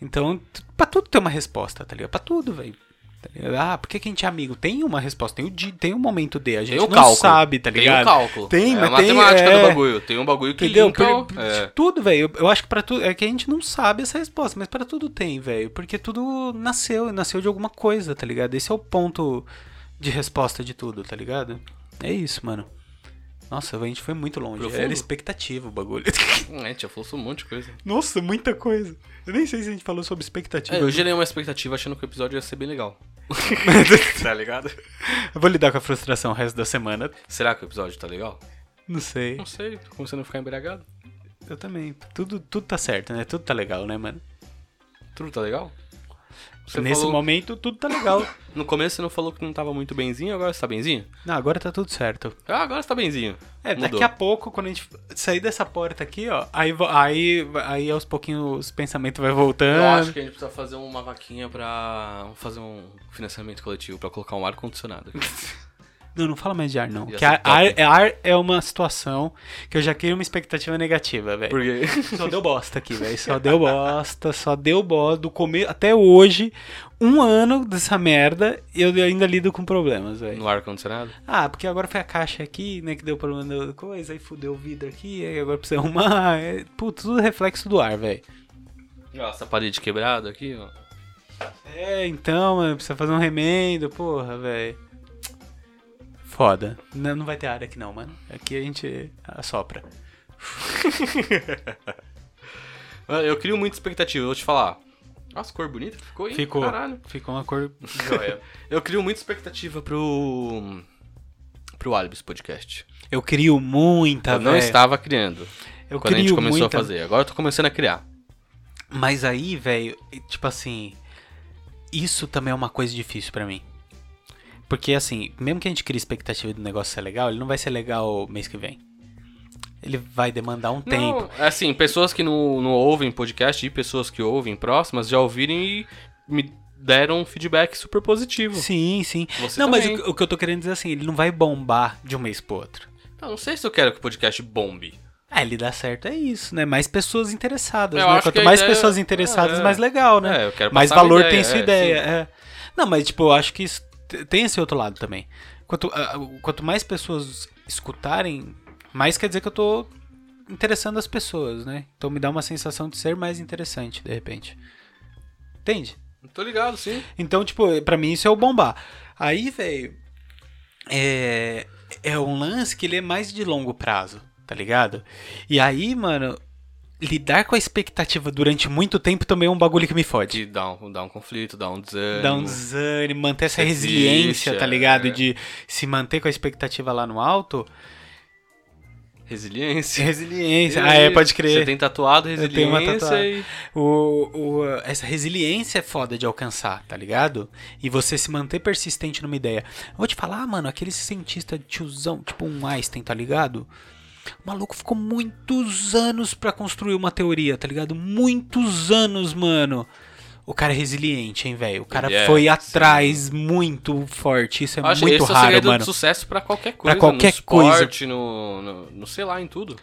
Então, pra tudo tem uma resposta, tá ligado? Pra tudo, velho. Tá? Ah, por que, que a gente é amigo? Tem uma resposta, tem o, di- tem o momento D. A gente Tem não cálculo. sabe, tá Tem ligado? o cálculo. Tem, é mas a tem, matemática é, do bagulho. Tem um bagulho que Entendeu? linka... Por- é. Tudo, velho. Eu, acho que pra tudo. É que a gente não sabe essa resposta, mas pra tudo tem, velho. Porque tudo nasceu, nasceu de alguma coisa, tá ligado? Esse é o ponto de resposta de tudo, tá ligado? É isso, mano. Nossa, a gente foi muito longe. Profundo. Era expectativa o bagulho. É, a gente já falou sobre um monte de coisa. Nossa, muita coisa. Eu nem sei se a gente falou sobre expectativa. É, eu gerei uma expectativa achando que o episódio ia ser bem legal. tá ligado? Eu vou lidar com a frustração o resto da semana. Será que o episódio tá legal? Não sei. Não sei, tô começando a ficar embriagado. Eu também. Tudo, tudo tá certo, né? Tudo tá legal, né, mano? Tudo tá legal? Você Nesse falou- momento, tudo tá legal. No começo você não falou que não tava muito benzinho, agora você tá benzinho? não, agora tá tudo certo. Ah, agora você tá benzinho. É, Mudou. daqui a pouco, quando a gente sair dessa porta aqui, ó, aí, aí, aí aos pouquinhos os pensamentos vai voltando. Eu acho que a gente precisa fazer uma vaquinha pra fazer um financiamento coletivo pra colocar um ar-condicionado. Não, não fala mais de ar, não. Que ser ar, top. ar, ar é uma situação que eu já crio uma expectativa negativa, velho. Porque. Só deu bosta aqui, velho. Só deu bosta, só deu bosta. Do começo até hoje, um ano dessa merda, eu ainda lido com problemas, velho. no ar-condicionado? Ah, porque agora foi a caixa aqui, né, que deu problema da coisa, aí fudeu o vidro aqui, aí agora precisa arrumar. É, putz, tudo reflexo do ar, velho. Ó, essa parede quebrada aqui, ó. É, então, mano, precisa fazer um remendo, porra, velho. Foda. Não, não vai ter área aqui não, mano. Aqui a gente assopra. Eu crio muita expectativa, eu vou te falar. Nossa, cor bonita ficou, hein? Ficou, Caralho. ficou uma cor joia. Eu crio muita expectativa pro. pro Alibis Podcast. Eu crio muita, eu não velho. estava criando. Eu quando a gente começou muita. a fazer. Agora eu tô começando a criar. Mas aí, velho, tipo assim, isso também é uma coisa difícil pra mim. Porque assim, mesmo que a gente crie expectativa do negócio ser legal, ele não vai ser legal mês que vem. Ele vai demandar um tempo. Não, assim, pessoas que não, não ouvem podcast e pessoas que ouvem próximas já ouviram e me deram um feedback super positivo. Sim, sim. Você não, mas também. o, o que eu tô querendo dizer assim, ele não vai bombar de um mês pro outro. Eu não sei se eu quero que o podcast bombe. É, ele dá certo, é isso, né? Mais pessoas interessadas, Eu né? Quanto mais ideia- pessoas interessadas, é. mais legal, né? É, eu quero mais valor ideia, tem sua é, ideia. é. Não, mas tipo, eu acho que isso tem esse outro lado também. Quanto, ah, quanto mais pessoas escutarem, mais quer dizer que eu tô interessando as pessoas, né? Então me dá uma sensação de ser mais interessante, de repente. Entende? Tô ligado, sim. Então, tipo, pra mim isso é o bombar. Aí, velho, é, é um lance que ele é mais de longo prazo, tá ligado? E aí, mano, lidar com a expectativa durante muito tempo também é um bagulho que me fode. De dar um, dar um conflito, dar um desânimo. Dá um desânimo, manter essa Resiste, resiliência, tá ligado? é. De se manter com a expectativa lá no alto. Resiliência. Resiliência. Ah, é, pode crer. Você tem tatuado Eu tenho uma resiliência e... O, o, essa resiliência é foda de alcançar, tá ligado? E você se manter persistente numa ideia. Eu vou te falar, mano, aquele cientista tiozão, tipo um Einstein, tá ligado? O maluco ficou muitos anos pra construir uma teoria, tá ligado? Muitos anos, mano. O cara é resiliente, hein, velho? O cara é, foi sim. atrás muito forte. Isso é acho muito esse é o raro, mano. do sucesso pra qualquer coisa. qualquer no coisa. esporte, no, no, no sei lá, em tudo.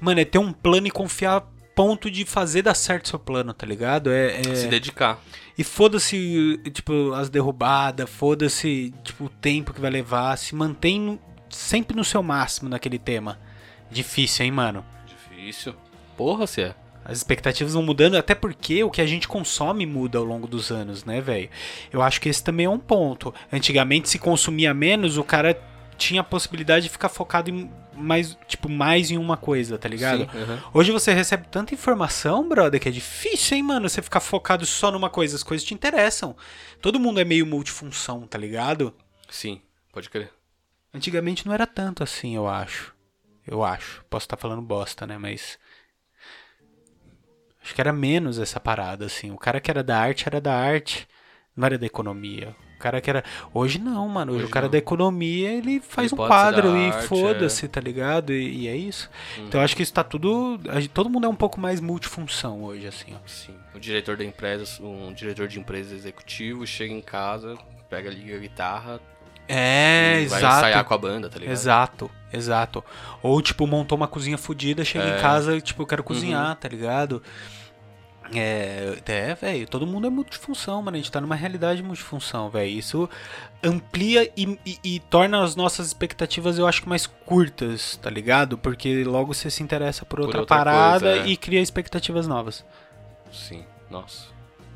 Mano, é ter um plano e confiar a ponto de fazer dar certo seu plano, tá ligado? É, é... Se dedicar. E foda-se, tipo, as derrubadas, foda-se, tipo, o tempo que vai levar. Se mantém sempre no seu máximo naquele tema. Difícil, hein, mano? Isso. Porra, se é. As expectativas vão mudando, até porque o que a gente consome muda ao longo dos anos, né, velho? Eu acho que esse também é um ponto. Antigamente, se consumia menos, o cara tinha a possibilidade de ficar focado em mais, tipo, mais em uma coisa, tá ligado? Sim. Hoje você recebe tanta informação, brother, que é difícil, hein, mano, você ficar focado só numa coisa, as coisas te interessam. Todo mundo é meio multifunção, tá ligado? Sim, pode crer. Antigamente não era tanto assim, eu acho. Eu acho. Posso estar falando bosta, né? Mas. Acho que era menos essa parada, assim. O cara que era da arte era da arte, não era da economia. O cara que era. Hoje não, mano. Hoje, Hoje o cara não. da economia, ele faz Ele um quadro e foda-se, tá ligado? E, e é isso. Então eu acho que isso tá tudo. Todo mundo é um pouco mais multifunção hoje, assim, ó. Sim. O diretor da empresa, um diretor de empresa executivo, chega em casa, pega, liga a guitarra É, e vai exato. ensaiar com a banda, tá ligado? Exato, exato. Ou, tipo, montou uma cozinha fodida, chega É. em casa, tipo, eu quero cozinhar, Uhum. tá ligado? É, é velho, todo mundo é multifunção, mano. A gente tá numa realidade multifunção, velho. Isso amplia e, e- e torna as nossas expectativas, eu acho que mais curtas, tá ligado? Porque logo você se interessa por outra, outra parada coisa, é. e cria expectativas novas. Sim. Nossa.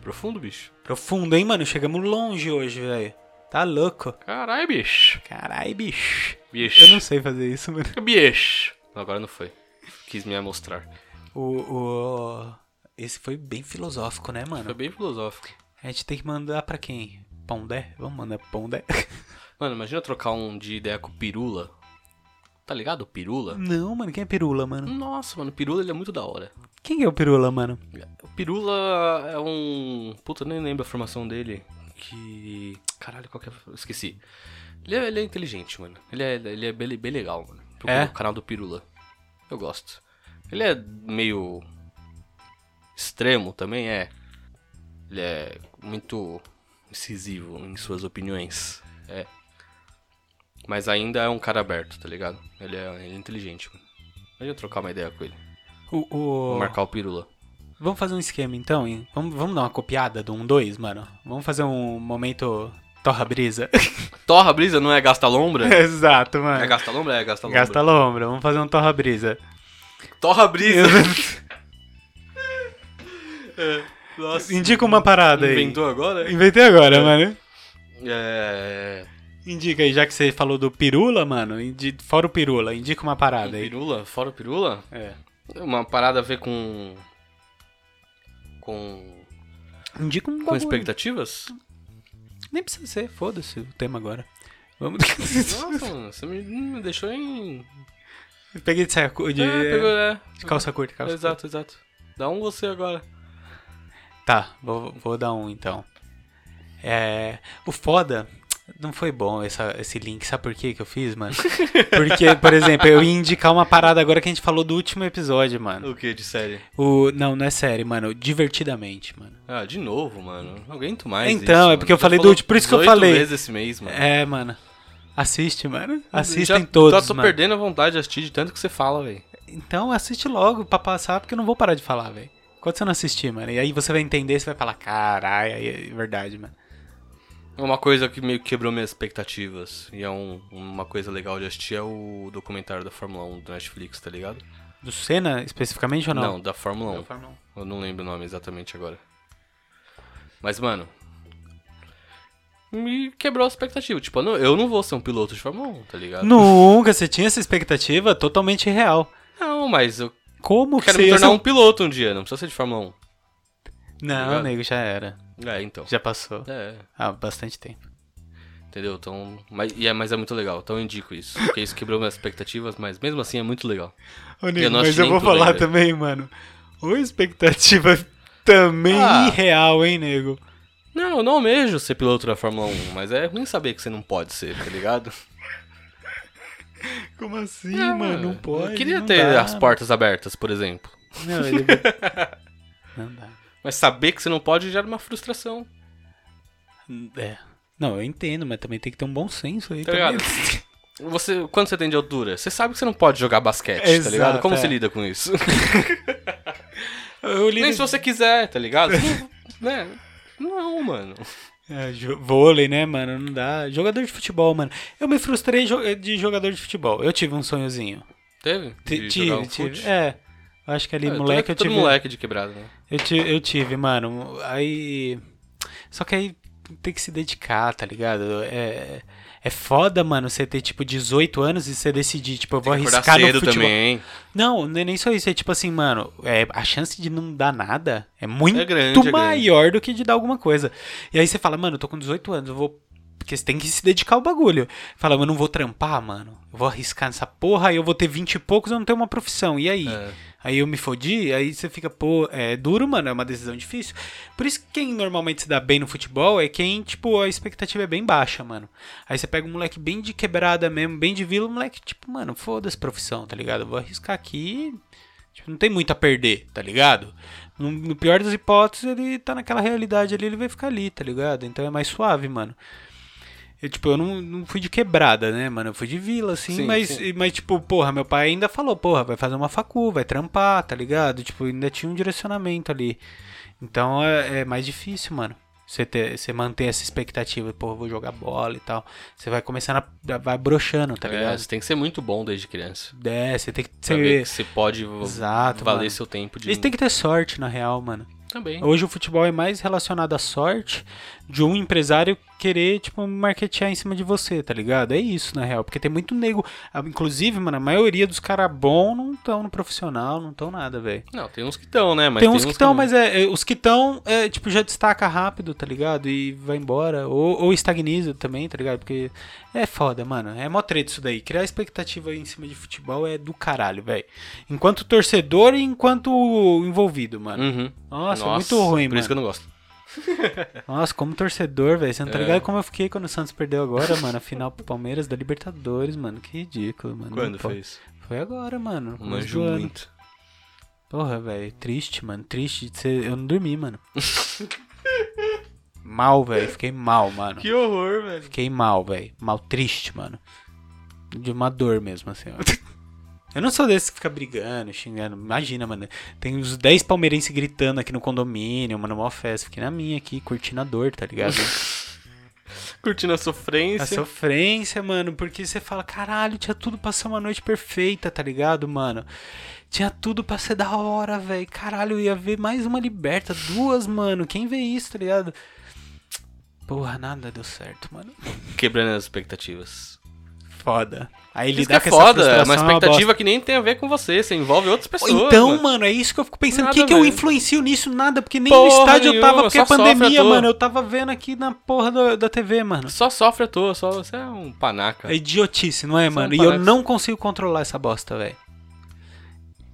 Profundo, bicho. Profundo, hein, mano? Chegamos longe hoje, velho. Tá louco. Caralho, bicho. Carai, bicho. Bicho. Eu não sei fazer isso, mano. Bicho. Agora não foi. Quis me mostrar. O, o- Esse foi bem filosófico, né, Foi mano? bem filosófico. A gente tem que mandar pra quem? Pondé? Vamos mandar Pondé? Mano, imagina trocar um de ideia com Pirula. Tá ligado? Pirula? Não, mano, quem é Pirula, mano? Nossa, mano, Pirula ele é muito da hora. Quem é o Pirula, mano? O Pirula é um. Puta, nem lembro a formação dele. Que. Caralho, qual que é. Esqueci. Ele é, ele é inteligente, mano. Ele é, ele é bem, bem legal, mano. Procura É? o canal do Pirula. Eu gosto. Ele é meio. extremo também, é. Ele é muito incisivo em suas opiniões. É. Mas ainda é um cara aberto, tá ligado? Ele é, ele é inteligente, mano. Eu trocar uma ideia com ele. O, o- Vou marcar o Pirula. Vamos fazer um esquema então, hein? Vamos, vamos dar uma copiada do 1-2, mano? Vamos fazer um momento Torra Brisa? Torra Brisa não é Gasta Lombra? Exato, mano. É Gasta Lombra? É Gasta Lombra. Gasta lombra, vamos fazer um Torra Brisa. Torra Brisa. Nossa. Indica uma parada aí. Inventou agora? Inventei agora, mano. É... Indica aí, já que você falou do Pirula, mano. indi- Fora o Pirula, indica uma parada aí. Pirula? Fora o Pirula? É. Uma parada a ver com... Com... Indica um Com bagulho. expectativas? Nem precisa ser, foda-se o tema agora. Vamos. Nossa, mano, você me, me deixou em... Peguei de, saia cu- de, é, pegou, é. de calça curta, calça Exato, exato. Dá um você agora. curta. Tá, vou, vou dar um então. É, o foda não foi bom essa, esse link, sabe por quê que eu fiz, mano? Porque, por exemplo, eu ia indicar uma parada agora que a gente falou do último episódio, mano. O que de série? O, não, não é sério, mano. Divertidamente, mano. Ah, de novo, mano. Não aguento mais Então, isso, é porque mano. eu falei Já do último, por isso que eu 18 falei. vezes esse mês, mano. É, mano. Assiste, mano. Já Assistem todos, tô, tô mano. perdendo a vontade de assistir de tanto que você fala, velho. Então assiste logo pra passar, porque eu não vou parar de falar, velho. Quando você não assistir, mano. E aí você vai entender, você vai falar, caralho, é verdade, mano. É Uma coisa que meio que quebrou minhas expectativas. E é um- uma coisa legal de assistir é o documentário da Fórmula 1 do Netflix, tá ligado? Do Senna, especificamente ou não? Não, da Fórmula 1. Da Fórmula 1. Eu não lembro o nome exatamente agora. Mas, mano. Me quebrou a expectativa. Tipo, eu não, eu não vou ser um piloto de Fórmula 1, tá ligado? Nunca, você tinha essa expectativa totalmente real. Não, mas eu Como que quero você me tornar ser um piloto um dia, não precisa ser de Fórmula Não, ligado? nego, já era. 1. É, então. Já passou. É, Há bastante tempo. entendeu? Então. Mas, e é, mas é muito legal, então eu indico isso. Porque isso quebrou minhas expectativas, mas mesmo assim é muito legal. Ô, Eu nego, não mas eu vou falar ainda. também, mano. Ô, expectativa também Ah. irreal, hein, nego? Não, eu não almejo ser piloto da Fórmula 1, mas é ruim saber que você não pode ser, tá ligado? Como assim, Ah, mano? Não pode. Eu queria não ter dá, as portas abertas, por exemplo. Não, ele... não dá. Mas saber que você não pode gera uma frustração. É. Não, eu entendo, mas também tem que ter um bom senso aí Tá ligado? Você, quando você tem de altura, você sabe que você não pode jogar basquete, tá ligado? Como é. você lida com isso? Eu lido... Nem se você quiser, tá ligado? né? Não, mano. É, vôlei, né, mano? Não dá. Jogador de futebol, mano. Eu me frustrei de jogador de futebol. Eu tive um sonhozinho. Teve? De Tive, jogar um tive. É. Eu acho que ali, É, moleque, eu todo tive. moleque de quebrada, né? Eu, eu tive, mano. Aí. Só que aí tem que se dedicar, tá ligado? É, é foda, mano, você ter, tipo, 18 anos e você decidir, tipo, eu vou arriscar no cedo futebol. também? Não, não é nem só isso. É tipo assim, mano, é, a chance de não dar nada é muito É grande, é maior do que de dar alguma coisa. E aí você fala, mano, eu tô com 18 anos, eu vou. Porque você tem que se dedicar ao bagulho. Fala, eu não vou trampar, mano. Eu vou arriscar nessa porra, aí eu vou ter 20 e poucos, eu não tenho uma profissão. E aí? É. Aí eu me fodi, aí você fica, pô, é duro, mano, é uma decisão difícil. Por isso que quem normalmente se dá bem no futebol é quem, tipo, a expectativa é bem baixa, mano. Aí você pega um moleque bem de quebrada mesmo, bem de vila, um moleque, tipo, mano, foda-se profissão, tá ligado? Eu vou arriscar aqui, tipo, não tem muito a perder, tá ligado? No, no pior das hipóteses, ele tá naquela realidade ali, ele vai ficar ali, tá ligado? Então é mais suave, mano. Eu, tipo, eu não, não fui de quebrada, né, mano? Eu fui de vila, assim, Sim, mas, sim. mas, tipo, porra, meu pai ainda falou, porra, vai fazer uma facu, vai trampar, tá ligado? Tipo, ainda tinha um direcionamento ali. Então é, é mais difícil, mano. Você, ter, você manter essa expectativa, porra, vou jogar bola e tal. Você vai começando a. vai broxando, tá É, ligado? você tem que ser muito bom desde criança. É, você tem que ser. que você pode Exato, valer mano. seu tempo de. Eles têm que ter sorte, na real, mano. Também. Hoje o futebol é mais relacionado à sorte de um empresário querer, tipo, marketear em cima de você, tá ligado? É isso, na real. Porque tem muito nego. Inclusive, mano, a maioria dos caras bons não estão no profissional, não estão nada, velho. Não, tem uns que estão, né? Mas Tem uns que estão, mas é, é, os que estão, é, tipo, já destaca rápido, tá ligado? E vai embora. Ou, ou estagniza também, tá ligado? Porque é foda, mano. É mó treta isso daí. Criar expectativa em cima de futebol é do caralho, velho. Enquanto torcedor e enquanto envolvido, mano. Uhum. Nossa, é muito ruim, Por mano. isso que eu não gosto. Nossa, como torcedor, velho. Você não tá É. ligado como eu fiquei quando o Santos perdeu agora, mano? A final pro Palmeiras da Libertadores, mano. Que ridículo, mano. Quando foi isso? Foi agora, mano. manjo muito. Porra, velho. Triste, mano. Triste. de ser- Eu não dormi, mano. mal, velho. Fiquei mal, mano. Que horror, velho. Fiquei mal, velho. Mal triste, mano. De uma dor mesmo, assim, ó. Eu não sou desse que fica brigando, xingando. Imagina, mano. Tem uns 10 palmeirenses gritando aqui no condomínio, mano, mó festa. Fiquei na minha aqui, curtindo a dor, tá ligado? Curtindo a sofrência. A sofrência, mano, porque você fala, caralho, tinha tudo pra ser uma noite perfeita, tá ligado, mano? Tinha tudo pra ser da hora, velho. Caralho, eu ia ver mais uma liberta, duas, mano. Quem vê isso, tá ligado? Porra, nada deu certo, mano. Quebrando as expectativas. Foda. Aí que lidar é com essa foda, é é uma expectativa que nem tem a ver com você, você envolve outras pessoas. Então, mano. mano, é isso que eu fico pensando. O que, que eu influencio nisso? Nada, porque nem Porra no estádio eu tava, nenhuma, porque é pandemia, mano. Eu tava vendo aqui na porra do- da TV, mano. Só sofre à toa, só você é um panaca. É idiotice, não é, São mano? E eu não consigo controlar essa bosta, velho.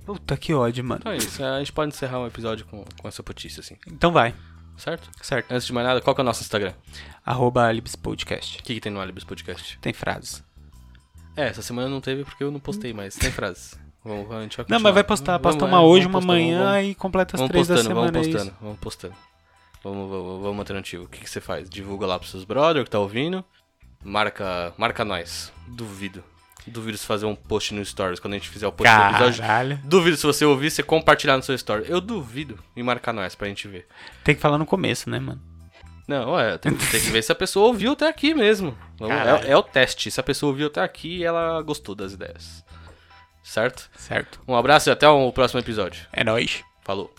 Puta que ódio, mano. Então é isso, a gente pode encerrar um episódio com, com essa potice, assim. Então vai, Certo? certo. Antes de mais nada, qual que é o nosso Instagram? Arroba Alibs Podcast. O que, que tem no Alibis Podcast? Tem frases. É, essa semana não teve porque eu não postei, mas tem frases. Vamos, a gente vai Não, mas vai postar. Vamos- Posta é, uma hoje, vamos uma postando, amanhã vamos- e completa as Vamos três da postando, vamos semana. é postando, vamos postando. Vamos, vamos, vamos mantendo ativo. O que, que você faz? Divulga lá pros seus brother que tá ouvindo. Marca, marca nós. Duvido. Duvido se fazer um post no Stories quando a gente fizer o post do episódio. Caralho. Duvido se você ouvir, você compartilhar no seu story. Eu duvido em marcar nós pra gente ver. Tem que falar no começo, né, mano? Não, é, tem, tem que ver se a pessoa ouviu até aqui mesmo. É, é o teste. Se a pessoa ouviu até aqui ela gostou das ideias. Certo? Certo. Um abraço e até o próximo episódio. É nóis. Falou.